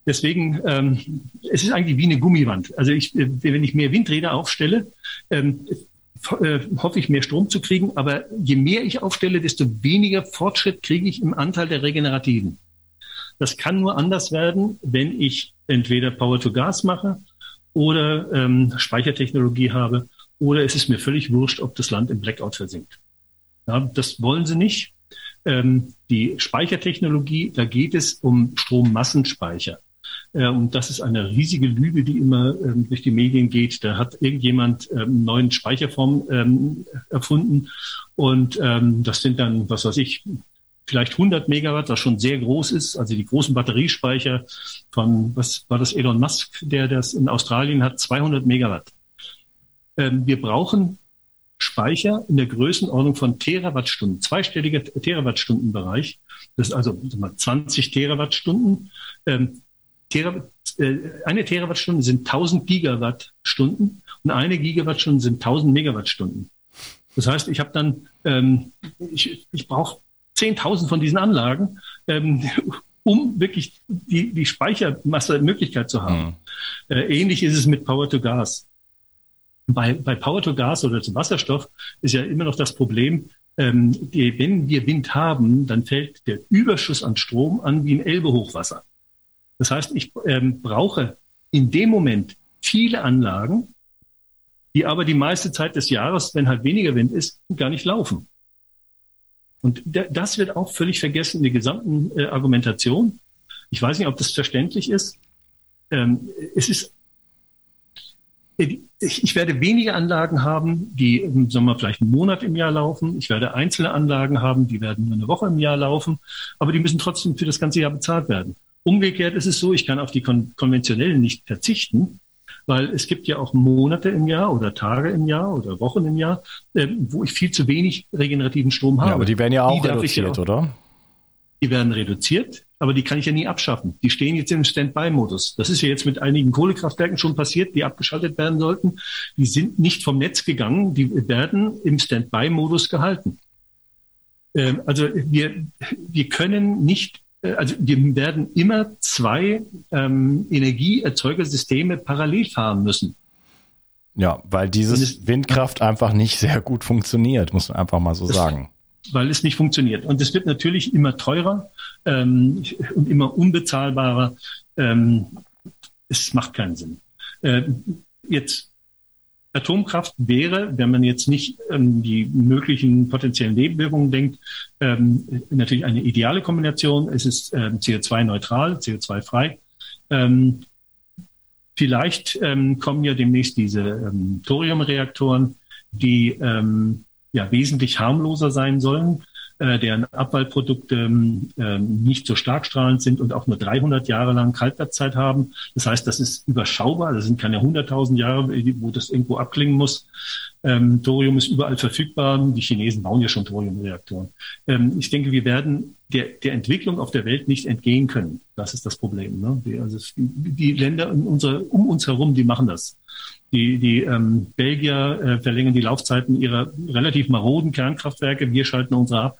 Deswegen, ähm, es ist eigentlich wie eine Gummiwand. Also ich, äh, wenn ich mehr Windräder aufstelle, ähm, äh, hoffe ich mehr Strom zu kriegen. Aber je mehr ich aufstelle, desto weniger Fortschritt kriege ich im Anteil der Regenerativen. Das kann nur anders werden, wenn ich entweder Power to Gas mache oder ähm, Speichertechnologie habe oder es ist mir völlig wurscht, ob das Land im Blackout versinkt. Ja, das wollen sie nicht. Ähm, die Speichertechnologie, da geht es um Strommassenspeicher. Äh, und das ist eine riesige Lüge, die immer ähm, durch die Medien geht. Da hat irgendjemand ähm, einen neuen Speicherform ähm, erfunden. Und ähm, das sind dann, was weiß ich, vielleicht 100 Megawatt, was schon sehr groß ist. Also die großen Batteriespeicher von, was war das, Elon Musk, der das in Australien hat, 200 Megawatt. Ähm, wir brauchen Speicher in der Größenordnung von Terawattstunden, zweistelliger Terawattstundenbereich. Das ist also 20 Terawattstunden. Ähm, Tera, äh, eine Terawattstunde sind 1000 Gigawattstunden und eine Gigawattstunde sind 1000 Megawattstunden. Das heißt, ich habe dann, ähm, ich, ich brauche 10.000 von diesen Anlagen, ähm, [laughs] um wirklich die, die Speichermasse-Möglichkeit zu haben. Mhm. Äh, ähnlich ist es mit Power to Gas. Bei, bei Power to Gas oder zum Wasserstoff ist ja immer noch das Problem, ähm, die, wenn wir Wind haben, dann fällt der Überschuss an Strom an wie im Elbe-Hochwasser. Das heißt, ich ähm, brauche in dem Moment viele Anlagen, die aber die meiste Zeit des Jahres, wenn halt weniger Wind ist, gar nicht laufen. Und das wird auch völlig vergessen in der gesamten äh, Argumentation. Ich weiß nicht, ob das verständlich ist. Ähm, es ist, äh, ich, ich, werde weniger Anlagen haben, die im Sommer vielleicht einen Monat im Jahr laufen. Ich werde einzelne Anlagen haben, die werden nur eine Woche im Jahr laufen, aber die müssen trotzdem für das ganze Jahr bezahlt werden. Umgekehrt ist es so, ich kann auf die kon konventionellen nicht verzichten, weil es gibt ja auch Monate im Jahr oder Tage im Jahr oder Wochen im Jahr, äh, wo ich viel zu wenig regenerativen Strom habe. Ja, aber die werden ja auch reduziert, ja auch, oder? Die werden reduziert, aber die kann ich ja nie abschaffen. Die stehen jetzt im Standby-Modus. Das ist ja jetzt mit einigen Kohlekraftwerken schon passiert, die abgeschaltet werden sollten. Die sind nicht vom Netz gegangen, die werden im Standby-Modus gehalten. Ähm, also wir, wir können nicht also wir werden immer zwei ähm, Energieerzeugersysteme parallel fahren müssen. Ja, weil dieses Windkraft einfach nicht sehr gut funktioniert, muss man einfach mal so sagen. Weil es nicht funktioniert. Und es wird natürlich immer teurer ähm, und immer unbezahlbarer. Ähm, es macht keinen Sinn. Äh, jetzt Atomkraft wäre, wenn man jetzt nicht ähm, die möglichen potenziellen Nebenwirkungen denkt, ähm, natürlich eine ideale Kombination. Es ist ähm, CO2-neutral, CO2-frei. Ähm, vielleicht ähm, kommen ja demnächst diese ähm, Thoriumreaktoren, die ähm, ja wesentlich harmloser sein sollen äh, deren Abfallprodukte ähm, nicht so stark strahlend sind und auch nur 300 Jahre lang Haltwertszeit haben. Das heißt, das ist überschaubar. Das sind keine 100.000 Jahre, wo das irgendwo abklingen muss. Ähm, Thorium ist überall verfügbar. Die Chinesen bauen ja schon Thoriumreaktoren. Ähm, ich denke, wir werden der, der Entwicklung auf der Welt nicht entgehen können. Das ist das Problem. Ne? Die, also die Länder in unser, um uns herum, die machen das. Die, die ähm, Belgier äh, verlängern die Laufzeiten ihrer relativ maroden Kernkraftwerke. Wir schalten unsere ab.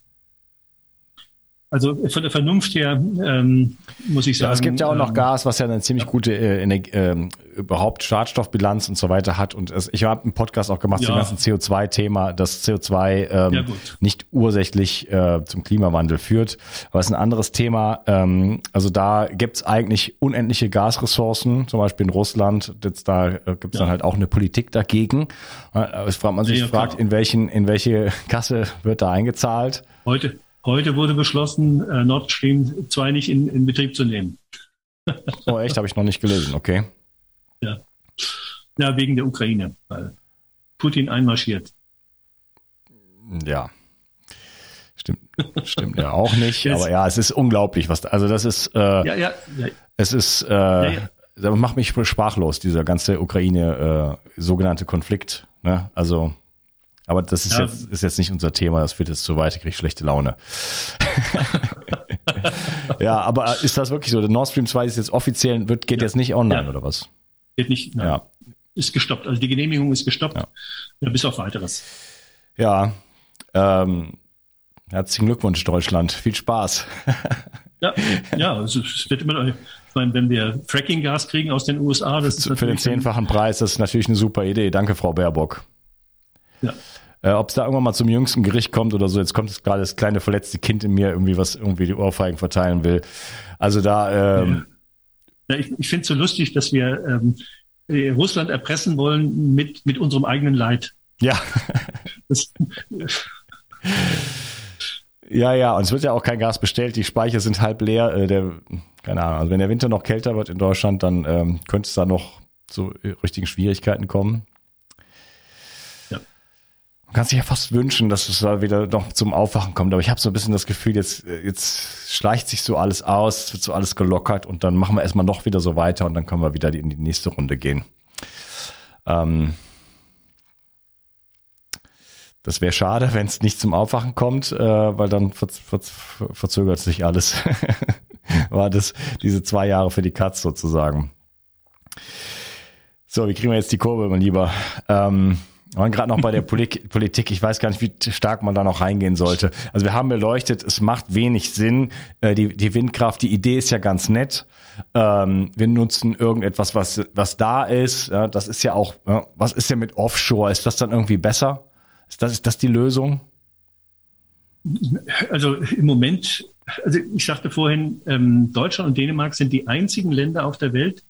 Also von der Vernunft her ähm, muss ich sagen. Ja, es gibt ja auch noch ähm, Gas, was ja eine ziemlich ja. gute äh, äh, überhaupt Schadstoffbilanz und so weiter hat. Und es, ich habe einen Podcast auch gemacht ja. zum ganzen CO2-Thema, dass CO2 ähm, ja, nicht ursächlich äh, zum Klimawandel führt. Aber es ist ein anderes Thema. Ähm, also da gibt's eigentlich unendliche Gasressourcen, zum Beispiel in Russland. Jetzt da äh, gibt's dann halt auch eine Politik dagegen. Äh, es fragt man sich fragt, in welchen in welche [laughs] Kasse wird da eingezahlt? Heute Heute wurde beschlossen, äh, Nord Stream 2 nicht in, in Betrieb zu nehmen. oh, echt? Habe ich noch nicht gelesen, okay. Ja. Ja, wegen der Ukraine, weil Putin einmarschiert. Ja. Stimmt, stimmt ja auch nicht. [laughs] aber ja, es ist unglaublich, was, also das ist, äh, ja, ja, ja. es ist, äh, ja, ja. das macht mich sprachlos, dieser ganze Ukraine, äh, sogenannte Konflikt, ne? Also, aber das ist, ja. jetzt, ist jetzt nicht unser Thema, das führt jetzt zu weit, ich kriege schlechte Laune. [laughs] ja, aber ist das wirklich so? Der Nord Stream 2 ist jetzt offiziell, wird, geht ja. jetzt nicht online ja. oder was? Geht nicht, nein. Ja. Ist gestoppt. Also die Genehmigung ist gestoppt. Bis auf weiteres. Ja. Ähm, herzlichen Glückwunsch, Deutschland. Viel Spaß. [laughs] ja, ja, also es wird immer, ich meine, wenn wir Fracking-Gas kriegen aus den USA, das ist Für den zehnfachen Preis, das ist natürlich eine super Idee. Danke, Frau Baerbock. Ja. Äh, Ob es da irgendwann mal zum jüngsten Gericht kommt oder so, jetzt kommt es gerade das kleine verletzte Kind in mir irgendwie, was irgendwie die Ohrfeigen verteilen will. Also da. Ähm, ja. ich ich finde es so lustig, dass wir ähm, äh, Russland erpressen wollen mit, mit unserem eigenen Leid. Ja. Das, [laughs] ja, ja, und es wird ja auch kein Gas bestellt, die Speicher sind halb leer. Äh, der, keine Ahnung, also wenn der Winter noch kälter wird in Deutschland, dann ähm, könnte es da noch zu richtigen Schwierigkeiten kommen. Man kann sich ja fast wünschen, dass es da wieder noch zum Aufwachen kommt. Aber ich habe so ein bisschen das Gefühl, jetzt, jetzt schleicht sich so alles aus, es wird so alles gelockert und dann machen wir erstmal noch wieder so weiter und dann können wir wieder in die nächste Runde gehen. Ähm, das wäre schade, wenn es nicht zum Aufwachen kommt, äh, weil dann ver ver verzögert sich alles. [laughs] War das diese zwei Jahre für die Katz sozusagen. So, wie kriegen wir jetzt die Kurve, mein Lieber? Ähm, Und gerade noch bei der [laughs] Politik, ich weiß gar nicht, wie stark man da noch reingehen sollte. Also wir haben beleuchtet, es macht wenig Sinn. Äh, die, die Windkraft, die Idee ist ja ganz nett. Ähm, wir nutzen irgendetwas, was, was da ist. Das ist ja auch, was ist denn mit Offshore? Ist das dann irgendwie besser? Ist das, ist das die Lösung? Also im Moment, also ich sagte vorhin, ähm, Deutschland und Dänemark sind die einzigen Länder auf der Welt,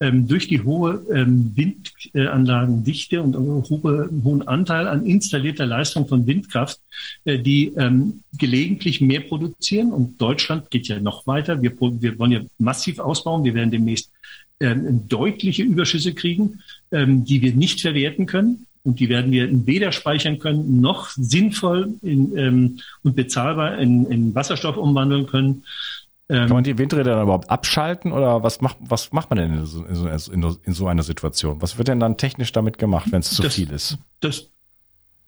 ähm, durch die hohe ähm, Windanlagendichte und hohe, hohen Anteil an installierter Leistung von Windkraft, äh, die ähm, gelegentlich mehr produzieren. Und Deutschland geht ja noch weiter. Wir, wir wollen ja massiv ausbauen. Wir werden demnächst ähm, deutliche Überschüsse kriegen, ähm, die wir nicht verwerten können. Und die werden wir weder speichern können, noch sinnvoll in, ähm, und bezahlbar in, in Wasserstoff umwandeln können. Ähm, Kann man die Windräder dann überhaupt abschalten oder was macht, was macht man denn in so, in, so, in so, einer Situation? Was wird denn dann technisch damit gemacht, wenn es zu viel ist? Das,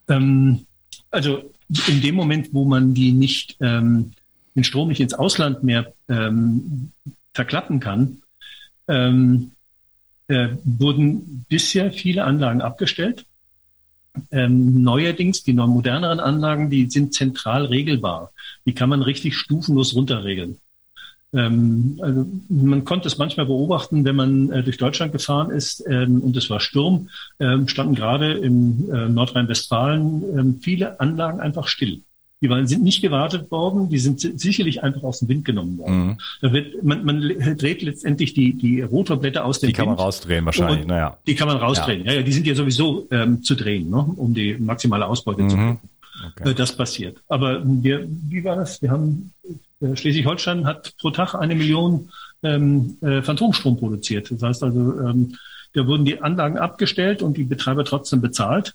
ähm, also in dem Moment, wo man die nicht, ähm, den Strom nicht ins Ausland mehr ähm, verklappen kann, ähm, äh, wurden bisher viele Anlagen abgestellt. Ähm, neuerdings, die moderneren Anlagen, die sind zentral regelbar. Die kann man richtig stufenlos runterregeln. Ähm, also man konnte es manchmal beobachten, wenn man äh, durch Deutschland gefahren ist ähm, und es war Sturm, ähm, standen gerade im äh, Nordrhein-Westfalen ähm, viele Anlagen einfach still. Die waren, sind nicht gewartet worden, die sind sicherlich einfach aus dem Wind genommen worden. Mhm. Da wird, man, man dreht letztendlich die, die Rotorblätter aus dem Wind. Die kann man rausdrehen wahrscheinlich, naja. Die kann man rausdrehen, ja. ja, ja die sind ja sowieso ähm, zu drehen, ne, um die maximale Ausbeute mhm. zu kriegen. Okay. Äh, das passiert. Aber wir, wie war das? Wir haben Schleswig-Holstein hat pro Tag eine Million ähm, äh, Phantomstrom produziert. Das heißt also, ähm, da wurden die Anlagen abgestellt und die Betreiber trotzdem bezahlt,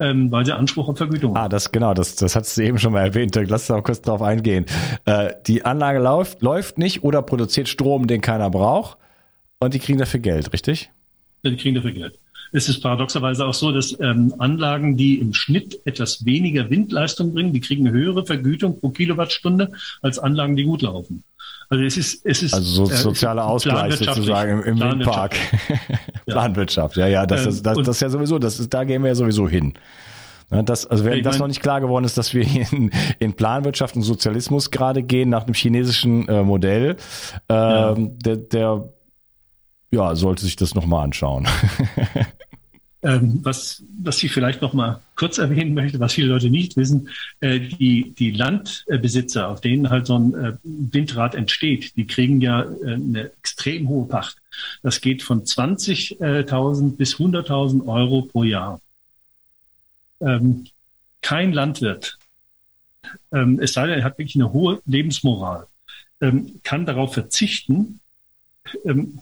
ähm, weil sie Anspruch auf Vergütung haben. Ah, das genau, das, das hast du eben schon mal erwähnt. Lass uns noch kurz drauf eingehen. Äh, die Anlage läuft, läuft nicht oder produziert Strom, den keiner braucht und die kriegen dafür Geld, richtig? Ja, die kriegen dafür Geld ist es paradoxerweise auch so, dass ähm, Anlagen, die im Schnitt etwas weniger Windleistung bringen, die kriegen eine höhere Vergütung pro Kilowattstunde als Anlagen, die gut laufen. Also es ist, es ist also so, äh, sozialer Ausgleich sozusagen im, im Windpark. [laughs] Planwirtschaft, ja, ja, das, ist, das, das ist ja sowieso, das ist, da gehen wir ja sowieso hin. Das, also wenn das noch nicht klar geworden ist, dass wir in, in Planwirtschaft und Sozialismus gerade gehen nach einem chinesischen äh, Modell, äh, ja. der, der ja, sollte sich das nochmal anschauen. [laughs] Ähm, was, was ich vielleicht noch mal kurz erwähnen möchte, was viele Leute nicht wissen, äh, die, die Landbesitzer, auf denen halt so ein äh, Windrad entsteht, die kriegen ja äh, eine extrem hohe Pacht. Das geht von 20.000 bis 100.000 Euro pro Jahr. Ähm, kein Landwirt, ähm, es sei denn, er hat wirklich eine hohe Lebensmoral, ähm, kann darauf verzichten, ähm,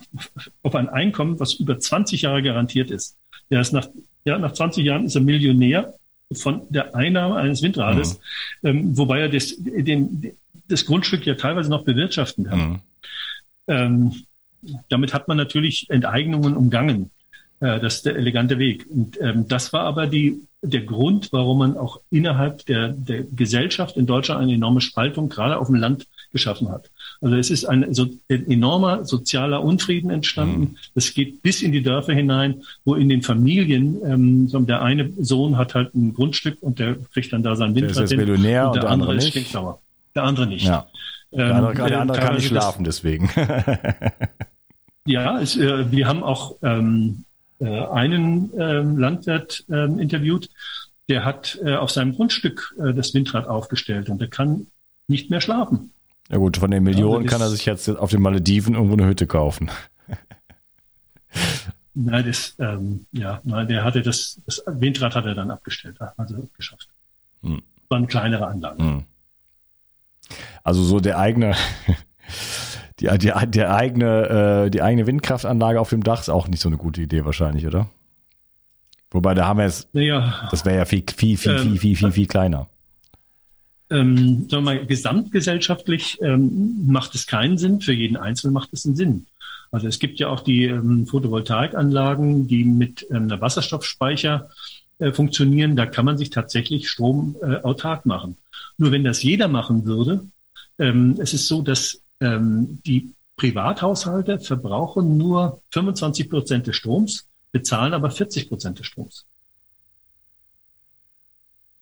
auf ein Einkommen, was über 20 Jahre garantiert ist. Er ist nach, ja, nach 20 Jahren ist er Millionär von der Einnahme eines Windrades, mhm. ähm, wobei er das, den, das Grundstück ja teilweise noch bewirtschaften kann. Mhm. Ähm, damit hat man natürlich Enteignungen umgangen. Äh, das ist der elegante Weg. Und ähm, das war aber die, der Grund, warum man auch innerhalb der, der Gesellschaft in Deutschland eine enorme Spaltung gerade auf dem Land geschaffen hat. Also es ist ein, so, ein enormer sozialer Unfrieden entstanden. Es mhm. geht bis in die Dörfer hinein, wo in den Familien ähm, so der eine Sohn hat halt ein Grundstück und der kriegt dann da sein Windrad hin. Millionär und der, und der andere, ist stinksauer. Der andere nicht. Ja. Der andere, ähm, der andere kann nicht schlafen, das, deswegen. [laughs] ja, es, äh, wir haben auch ähm, äh, einen ähm, Landwirt ähm, interviewt, der hat äh, auf seinem Grundstück äh, das Windrad aufgestellt und der kann nicht mehr schlafen. Ja gut, von den Millionen ja, kann er sich jetzt auf den Malediven irgendwo eine Hütte kaufen. [laughs] Nein, das, ähm, ja, nein, der hatte das, das Windrad hat er dann abgestellt, also geschafft. Hm. Waren kleinere Anlagen. Hm. Also so der eigene, [laughs] die, die, der eigene, äh, die eigene Windkraftanlage auf dem Dach ist auch nicht so eine gute Idee wahrscheinlich, oder? Wobei da haben wir es, naja, das wäre ja viel, viel, viel, viel, viel, viel, viel kleiner ähm, sagen wir mal, gesamtgesellschaftlich ähm, macht es keinen Sinn, für jeden Einzelnen macht es einen Sinn. Also es gibt ja auch die ähm, Photovoltaikanlagen, die mit ähm, einer Wasserstoffspeicher äh, funktionieren. Da kann man sich tatsächlich Strom äh, autark machen. Nur wenn das jeder machen würde, ähm, es ist so, dass ähm, die Privathaushalte verbrauchen nur 25 Prozent des Stroms, bezahlen aber 40 Prozent des Stroms.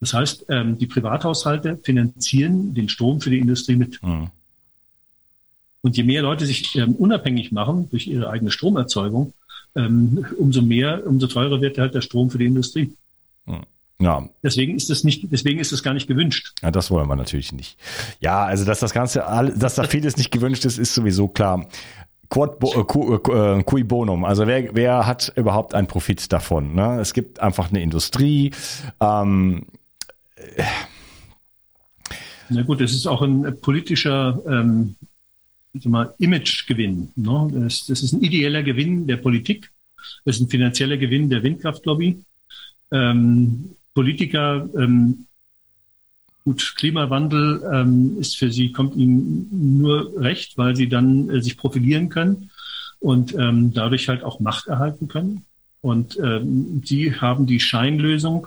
Das heißt, ähm, die Privathaushalte finanzieren den Strom für die Industrie mit. Mhm. Und je mehr Leute sich ähm, unabhängig machen durch ihre eigene Stromerzeugung, ähm, umso mehr, umso teurer wird halt der Strom für die Industrie. Mhm. Ja. Deswegen ist es nicht, deswegen ist es gar nicht gewünscht. Ja, das wollen wir natürlich nicht. Ja, also dass das Ganze, dass da vieles nicht gewünscht ist, ist sowieso klar. Quod bo, äh, cui bonum. Also wer, wer hat überhaupt einen Profit davon? Ne? Es gibt einfach eine Industrie. Ähm, Na gut, es ist auch ein politischer ähm, Imagegewinn. Ne? Das, das ist ein ideeller Gewinn der Politik. Das ist ein finanzieller Gewinn der Windkraftlobby. Ähm, Politiker ähm, Gut, Klimawandel ähm, ist für sie, kommt ihnen nur recht, weil sie dann äh, sich profilieren können und ähm, dadurch halt auch Macht erhalten können. Und ähm, sie haben die Scheinlösung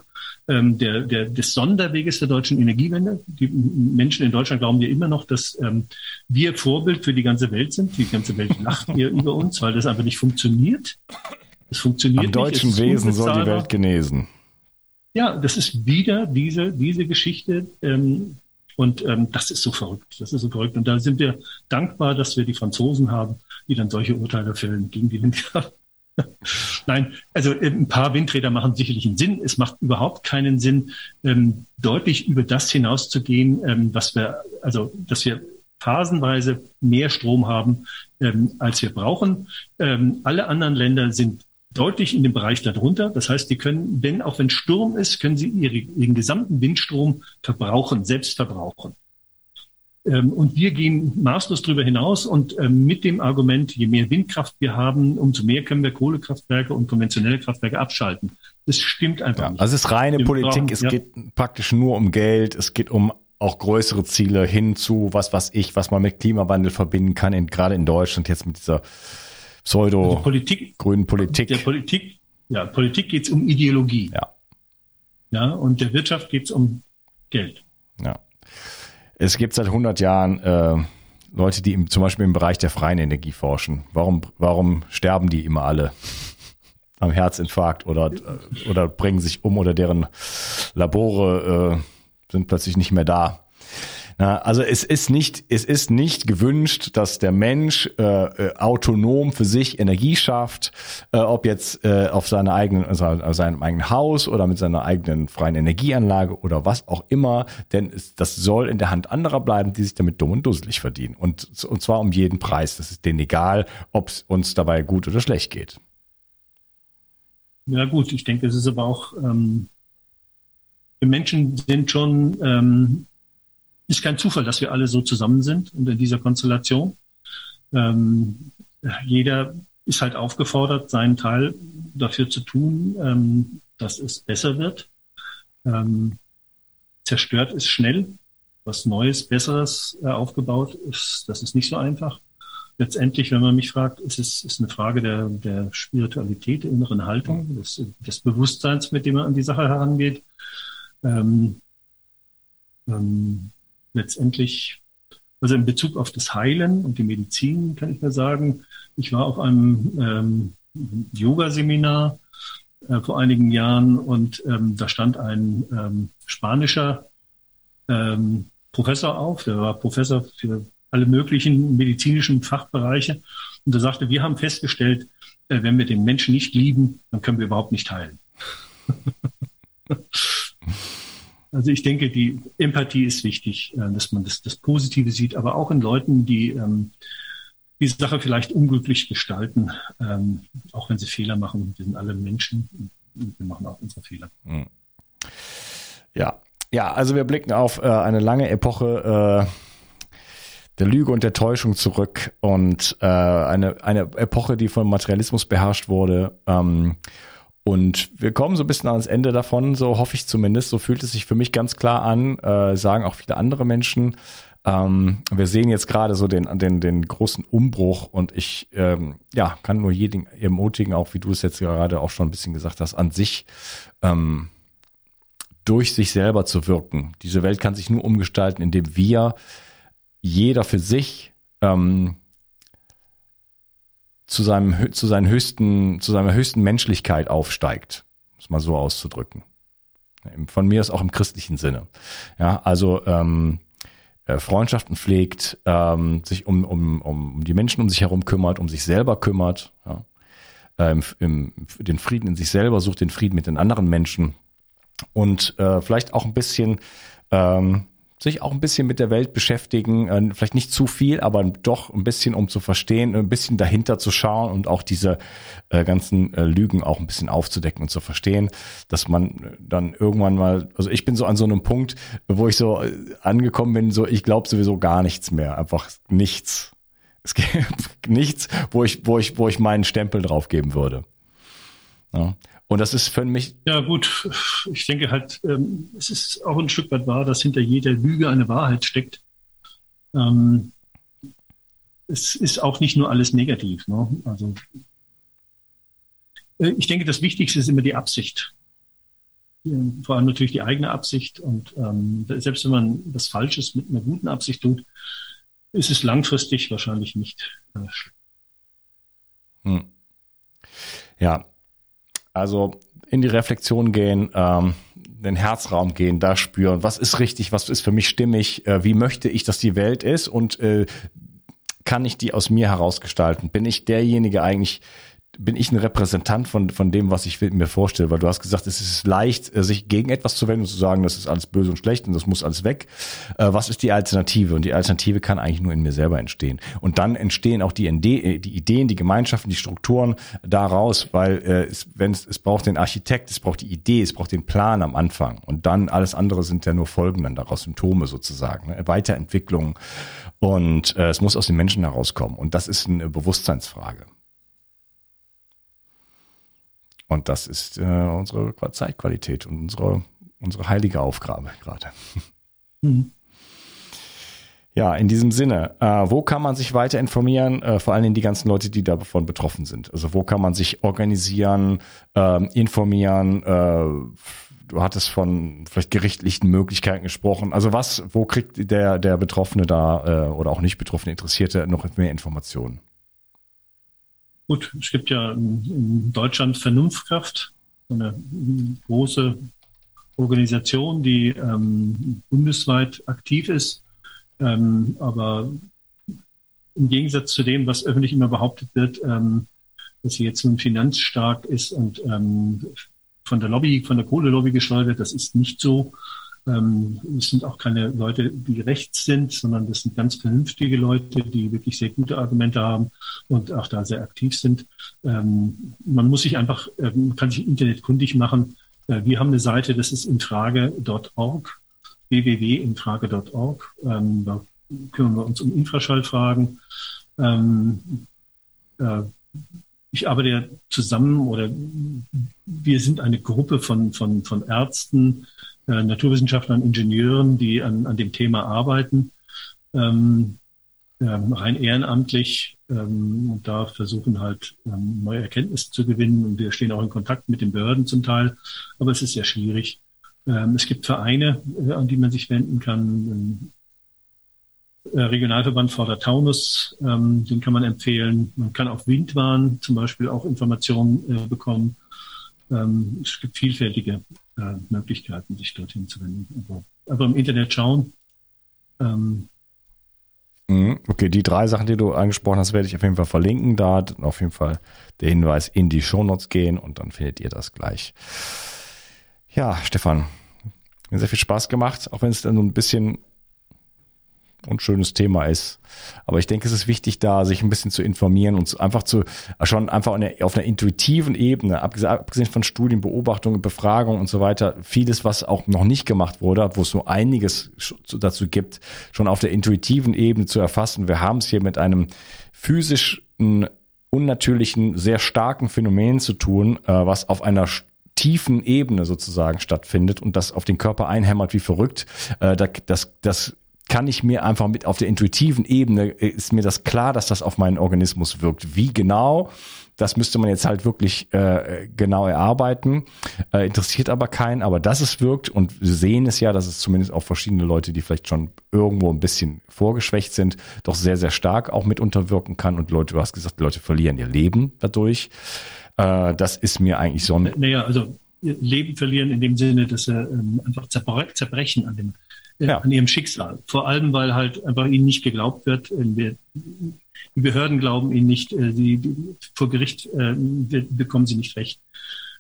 ähm, der, der, des Sonderweges der deutschen Energiewende. Die Menschen in Deutschland glauben ja immer noch, dass ähm, wir Vorbild für die ganze Welt sind. Die ganze Welt [laughs] lacht hier über uns, weil das einfach nicht funktioniert. Es funktioniert Am deutschen Wesen soll die Welt genesen. Ja, das ist wieder diese, diese Geschichte. Ähm, und ähm, das ist so verrückt. Das ist so verrückt. Und da sind wir dankbar, dass wir die Franzosen haben, die dann solche Urteile fällen gegen die Windkraft. Nein, also äh, ein paar Windräder machen sicherlich einen Sinn. Es macht überhaupt keinen Sinn, ähm, deutlich über das hinauszugehen, ähm, was wir, also dass wir phasenweise mehr Strom haben, ähm, als wir brauchen. Ähm, alle anderen Länder sind deutlich in dem Bereich darunter. Das heißt, die können, wenn auch wenn Sturm ist, können sie ihre, ihren gesamten Windstrom verbrauchen, selbst verbrauchen. Ähm, und wir gehen maßlos darüber hinaus und ähm, mit dem Argument, je mehr Windkraft wir haben, umso mehr können wir Kohlekraftwerke und konventionelle Kraftwerke abschalten. Das stimmt einfach ja, nicht. Also es ist reine wir Politik, brauchen, es ja. geht praktisch nur um Geld, es geht um auch größere Ziele hin zu was, was ich, was man mit Klimawandel verbinden kann, in, gerade in Deutschland jetzt mit dieser Pseudo also Politik. Der Politik, ja, Politik geht es um Ideologie. Ja. Ja, und der Wirtschaft geht es um Geld. Ja. Es gibt seit 100 Jahren äh, Leute, die im, zum Beispiel im Bereich der freien Energie forschen. Warum, warum sterben die immer alle? [laughs] Am Herzinfarkt oder, oder bringen sich um oder deren Labore äh, sind plötzlich nicht mehr da. Na, also es ist nicht, es ist nicht gewünscht, dass der Mensch äh, äh, autonom für sich Energie schafft, äh, ob jetzt äh, auf seiner eigenen, also auf seinem eigenen Haus oder mit seiner eigenen freien Energieanlage oder was auch immer, denn es, das soll in der Hand anderer bleiben, die sich damit dumm und dusselig verdienen. Und, und zwar um jeden Preis. Das ist denen egal, ob es uns dabei gut oder schlecht geht. Ja gut, ich denke, es ist aber auch ähm, wir Menschen sind schon ähm, ist kein Zufall, dass wir alle so zusammen sind und in dieser Konstellation. Ähm, jeder ist halt aufgefordert, seinen Teil dafür zu tun, ähm, dass es besser wird. Ähm, zerstört ist schnell. Was Neues, Besseres äh, aufgebaut ist, das ist nicht so einfach. Letztendlich, wenn man mich fragt, ist es ist eine Frage der, der Spiritualität, der inneren Haltung, des, des Bewusstseins, mit dem man an die Sache herangeht. Ähm, ähm, letztendlich, also in Bezug auf das Heilen und die Medizin kann ich mir sagen, ich war auf einem ähm, Yoga-Seminar äh, vor einigen Jahren und ähm, da stand ein ähm, spanischer ähm, Professor auf, der war Professor für alle möglichen medizinischen Fachbereiche und er sagte, wir haben festgestellt, äh, wenn wir den Menschen nicht lieben, dann können wir überhaupt nicht heilen. [laughs] Also ich denke, die Empathie ist wichtig, äh, dass man das, das Positive sieht, aber auch in Leuten, die ähm, die Sache vielleicht unglücklich gestalten, ähm, auch wenn sie Fehler machen. Wir sind alle Menschen und wir machen auch unsere Fehler. Hm. Ja, ja, also wir blicken auf äh, eine lange Epoche äh, der Lüge und der Täuschung zurück und äh, eine, eine Epoche, die vom Materialismus beherrscht wurde. Ähm, und wir kommen so ein bisschen ans Ende davon, so hoffe ich zumindest. So fühlt es sich für mich ganz klar an, äh, sagen auch viele andere Menschen. Ähm, wir sehen jetzt gerade so den, den, den großen Umbruch und ich ähm, ja, kann nur jeden ermutigen, auch wie du es jetzt gerade auch schon ein bisschen gesagt hast, an sich ähm, durch sich selber zu wirken. Diese Welt kann sich nur umgestalten, indem wir jeder für sich ähm, zu seinem, zu seinen höchsten, zu seiner höchsten Menschlichkeit aufsteigt. Um es mal so auszudrücken. Von mir ist auch im christlichen Sinne. Ja, also ähm, äh, Freundschaften pflegt, ähm, sich um, um, um die Menschen um sich herum kümmert, um sich selber kümmert, ja. ähm, im, den Frieden in sich selber sucht, den Frieden mit den anderen Menschen und äh, vielleicht auch ein bisschen ähm, sich auch ein bisschen mit der Welt beschäftigen, äh, vielleicht nicht zu viel, aber doch ein bisschen, um zu verstehen, ein bisschen dahinter zu schauen und auch diese äh, ganzen äh, Lügen auch ein bisschen aufzudecken und zu verstehen, dass man dann irgendwann mal, also ich bin so an so einem Punkt, wo ich so angekommen bin, so ich glaube sowieso gar nichts mehr, einfach nichts. Es gibt [laughs] nichts, wo ich, wo ich, wo ich meinen Stempel draufgeben würde. Ja. Und das ist für mich. Ja, gut. Ich denke halt, ähm, es ist auch ein Stück weit wahr, dass hinter jeder Lüge eine Wahrheit steckt. Ähm, es ist auch nicht nur alles negativ. Ne? Also, äh, ich denke, das Wichtigste ist immer die Absicht. Vor allem natürlich die eigene Absicht. Und ähm, selbst wenn man was Falsches mit einer guten Absicht tut, ist es langfristig wahrscheinlich nicht äh, schlimm. Hm. Ja, also in die Reflexion gehen, ähm, den Herzraum gehen, da spüren, was ist richtig, was ist für mich stimmig, äh, wie möchte ich, dass die Welt ist und äh, kann ich die aus mir herausgestalten? Bin ich derjenige eigentlich, bin ich ein Repräsentant von, von dem, was ich mir vorstelle, weil du hast gesagt, es ist leicht, äh, sich gegen etwas zu wenden und zu sagen, das ist alles böse und schlecht und das muss alles weg. Äh, was ist die Alternative? Und die Alternative kann eigentlich nur in mir selber entstehen. Und dann entstehen auch die, äh, die Ideen, die Gemeinschaften, die Strukturen daraus, weil es, wenn es, es braucht den Architekt, es braucht die Idee, es braucht den Plan am Anfang. Und dann alles andere sind ja nur Folgen dann daraus, Symptome sozusagen, ne? Weiterentwicklung. Und es muss aus den Menschen herauskommen. Und das ist eine Bewusstseinsfrage. Und das ist äh, unsere Zeitqualität und unsere, unsere heilige Aufgabe gerade. [laughs] Mhm. Ja, in diesem Sinne, äh, wo kann man sich weiter informieren? Äh, vor allen Dingen die ganzen Leute, die davon betroffen sind. Also wo kann man sich organisieren, äh, informieren? Äh, du hattest von vielleicht gerichtlichen Möglichkeiten gesprochen. Also was, wo kriegt der, der Betroffene da äh, oder auch nicht Betroffene Interessierte noch mehr Informationen? Gut, es gibt ja in Deutschland Vernunftkraft, eine große Organisation, die ähm, bundesweit aktiv ist. Ähm, aber im Gegensatz zu dem, was öffentlich immer behauptet wird, ähm, dass sie jetzt nun finanzstark ist und ähm, von der Lobby, von der Kohlelobby gesteuert wird, das ist nicht so. Ähm, es sind auch keine Leute, die rechts sind, sondern das sind ganz vernünftige Leute, die wirklich sehr gute Argumente haben und auch da sehr aktiv sind. Ähm, man muss sich einfach, äh, man kann sich Internet kundig machen. Äh, wir haben eine Seite, das ist infrage.org, www.infrage.org. Ähm, da kümmern wir uns um Infraschallfragen. Äh, ich arbeite ja zusammen oder wir sind eine Gruppe von, von, von Ärzten, äh, Naturwissenschaftlern, Ingenieuren, die an, an dem Thema arbeiten, ähm, ähm, rein ehrenamtlich ähm, und da versuchen halt ähm, neue Erkenntnisse zu gewinnen und wir stehen auch in Kontakt mit den Behörden zum Teil, aber es ist sehr schwierig. Ähm, es gibt Vereine, äh, an die man sich wenden kann. Äh, Regionalverband Vordertaunus, ähm, den kann man empfehlen. Man kann auf Windwahn zum Beispiel auch Informationen äh, bekommen. Ähm, es gibt vielfältige äh, Möglichkeiten, sich dorthin zu wenden. Aber, im Internet schauen. Ähm, mhm, Okay, die drei Sachen, die du angesprochen hast, werde ich auf jeden Fall verlinken. Da auf jeden Fall der Hinweis in die Shownotes gehen und dann findet ihr das gleich. Ja, Stefan, mir sehr viel Spaß gemacht, auch wenn es dann so ein bisschen und schönes Thema ist. Aber ich denke, es ist wichtig, da sich ein bisschen zu informieren und einfach zu, schon einfach auf einer intuitiven Ebene, abgesehen von Studien, Beobachtungen, Befragungen und so weiter, vieles, was auch noch nicht gemacht wurde, wo es nur einiges dazu gibt, schon auf der intuitiven Ebene zu erfassen. Wir haben es hier mit einem physischen, unnatürlichen, sehr starken Phänomen zu tun, äh, was auf einer tiefen Ebene sozusagen stattfindet und das auf den Körper einhämmert wie verrückt. Äh, das, das kann ich mir einfach mit auf der intuitiven Ebene äh, ist mir das klar, dass das auf meinen Organismus wirkt. Wie genau? Das müsste man jetzt halt wirklich äh, genau erarbeiten. Äh, interessiert aber keinen, aber dass es wirkt und wir sehen es ja, dass es zumindest auch verschiedene Leute, die vielleicht schon irgendwo ein bisschen vorgeschwächt sind, doch sehr, sehr stark auch mit unterwirken kann. Und Leute, du hast gesagt, Leute verlieren ihr Leben dadurch. Äh, das ist mir eigentlich so ein. Naja, also Leben verlieren in dem Sinne, dass sie ähm, einfach zerbrechen an dem ja. an ihrem Schicksal. Vor allem, weil halt einfach ihnen nicht geglaubt wird. Äh, die Behörden glauben ihnen nicht. Äh, die, die, vor Gericht äh, bekommen sie nicht recht.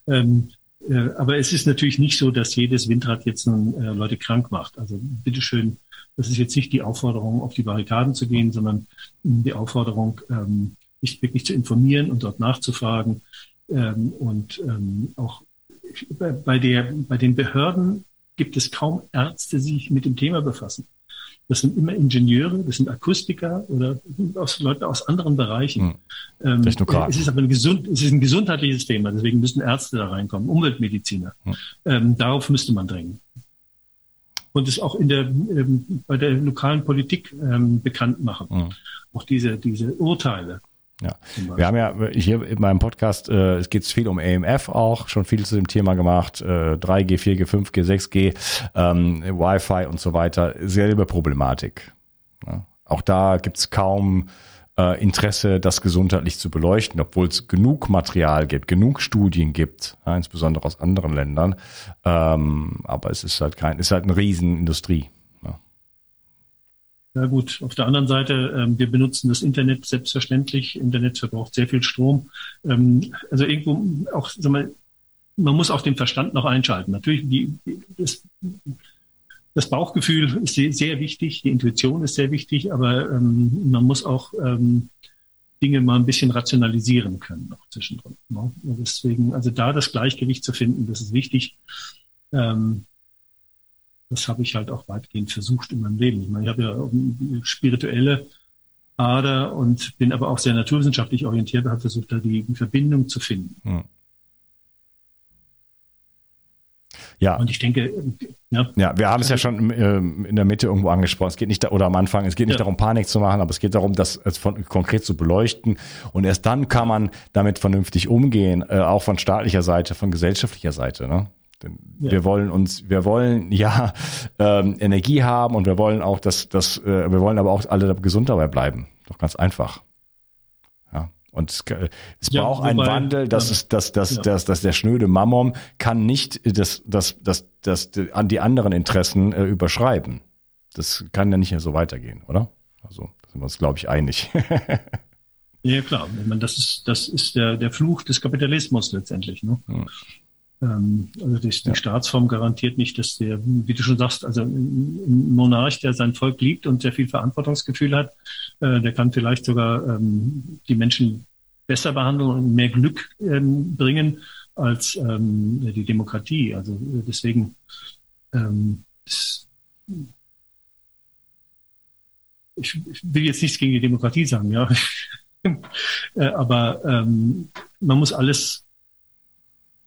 Ähm, äh, aber es ist natürlich nicht so, dass jedes Windrad jetzt nun äh, Leute krank macht. Also bitteschön, das ist jetzt nicht die Aufforderung, auf die Barrikaden zu gehen, sondern die Aufforderung, ähm, sich wirklich zu informieren und dort nachzufragen. Ähm, und ähm, auch bei, der, bei den Behörden gibt es kaum Ärzte, die sich mit dem Thema befassen. Das sind immer Ingenieure, das sind Akustiker oder aus, Leute aus anderen Bereichen. Hm. Ähm, es ist aber ein, gesund, es ist ein gesundheitliches Thema, deswegen müssen Ärzte da reinkommen, Umweltmediziner. Hm. Ähm, darauf müsste man drängen. Und es auch in der, ähm, bei der lokalen Politik ähm, bekannt machen. Hm. Auch diese, diese Urteile. Ja, wir haben ja hier in meinem Podcast, äh, es geht viel um AMF auch, schon viel zu dem Thema gemacht, äh, 3G, 4G, 5G, 6G, ähm, Wi-Fi und so weiter, selbe Problematik. Ja. Auch da gibt's kaum äh, Interesse, das gesundheitlich zu beleuchten, obwohl es genug Material gibt, genug Studien gibt, ja, insbesondere aus anderen Ländern. Ähm, aber es ist halt kein, ist halt eine Riesenindustrie. Ja gut, auf der anderen Seite, ähm, wir benutzen das Internet selbstverständlich. Internet verbraucht sehr viel Strom. Ähm, also irgendwo auch, sag mal, man muss auch den Verstand noch einschalten. Natürlich, die, das, das Bauchgefühl ist sehr, wichtig, die Intuition ist sehr wichtig, aber ähm, man muss auch ähm, Dinge mal ein bisschen rationalisieren können, auch zwischendrin. Ne? Deswegen, also da das Gleichgewicht zu finden, das ist wichtig. Ähm, das habe ich halt auch weitgehend versucht in meinem Leben. Ich meine, ich habe ja eine spirituelle Ader und bin aber auch sehr naturwissenschaftlich orientiert und habe versucht, da die Verbindung zu finden. Hm. Ja. Und ich denke, ja. Ja, wir haben es ja schon ähm, in der Mitte irgendwo angesprochen. Es geht nicht, da, oder am Anfang, es geht nicht ja. darum, Panik zu machen, aber es geht darum, das von, konkret zu beleuchten. Und erst dann kann man damit vernünftig umgehen, äh, auch von staatlicher Seite, von gesellschaftlicher Seite. Ne? Denn ja. wir wollen uns, wir wollen [laughs] ja ähm, Energie haben und wir wollen auch, dass, dass äh, wir wollen aber auch alle gesund dabei bleiben. Doch ganz einfach. Ja. Und es, es ja, braucht einen Wandel, dass ja. es, dass, dass, ja. dass, dass der schnöde Mammon kann nicht das, das, das, das, das an die anderen Interessen äh, überschreiben. Das kann ja nicht mehr so weitergehen, oder? Also da sind wir uns, glaube ich, einig. [laughs] ja, klar. Ich meine, das ist, das ist der, der Fluch des Kapitalismus letztendlich. Ne? Hm. Ähm, also die, die Staatsform garantiert nicht, dass der, wie du schon sagst, also ein Monarch, der sein Volk liebt und sehr viel Verantwortungsgefühl hat, äh, der kann vielleicht sogar ähm, die Menschen besser behandeln und mehr Glück ähm, bringen als die Demokratie. Also äh, deswegen ich, will jetzt nichts gegen die Demokratie sagen, ja. [laughs] Äh, aber man muss alles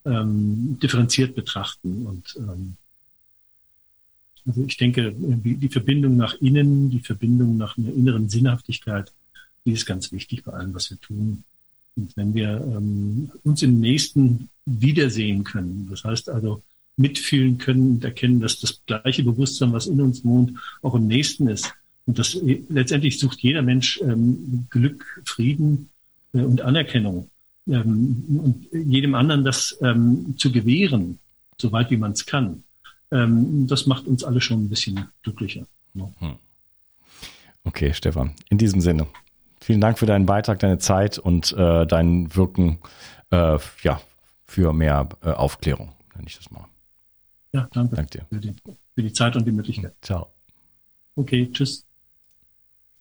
ähm, differenziert betrachten. Und ähm, also ich denke, die Verbindung nach innen, die Verbindung nach einer inneren Sinnhaftigkeit, die ist ganz wichtig bei allem, was wir tun. Und wenn wir ähm, uns im Nächsten wiedersehen können, das heißt also mitfühlen können und erkennen, dass das gleiche Bewusstsein, was in uns wohnt, auch im Nächsten ist. Und das letztendlich sucht jeder Mensch ähm, Glück, Frieden äh, und Anerkennung ähm, und jedem anderen das ähm, zu gewähren, soweit wie man es kann, ähm, das macht uns alle schon ein bisschen glücklicher. Ne? Okay, Stefan, in diesem Sinne. Vielen Dank für deinen Beitrag, deine Zeit und äh, dein Wirken äh, ja, für mehr äh, Aufklärung, nenne ich das mal. Ja, danke. Danke dir. Für die, für die Zeit und die Möglichkeit. Ciao. Okay, tschüss.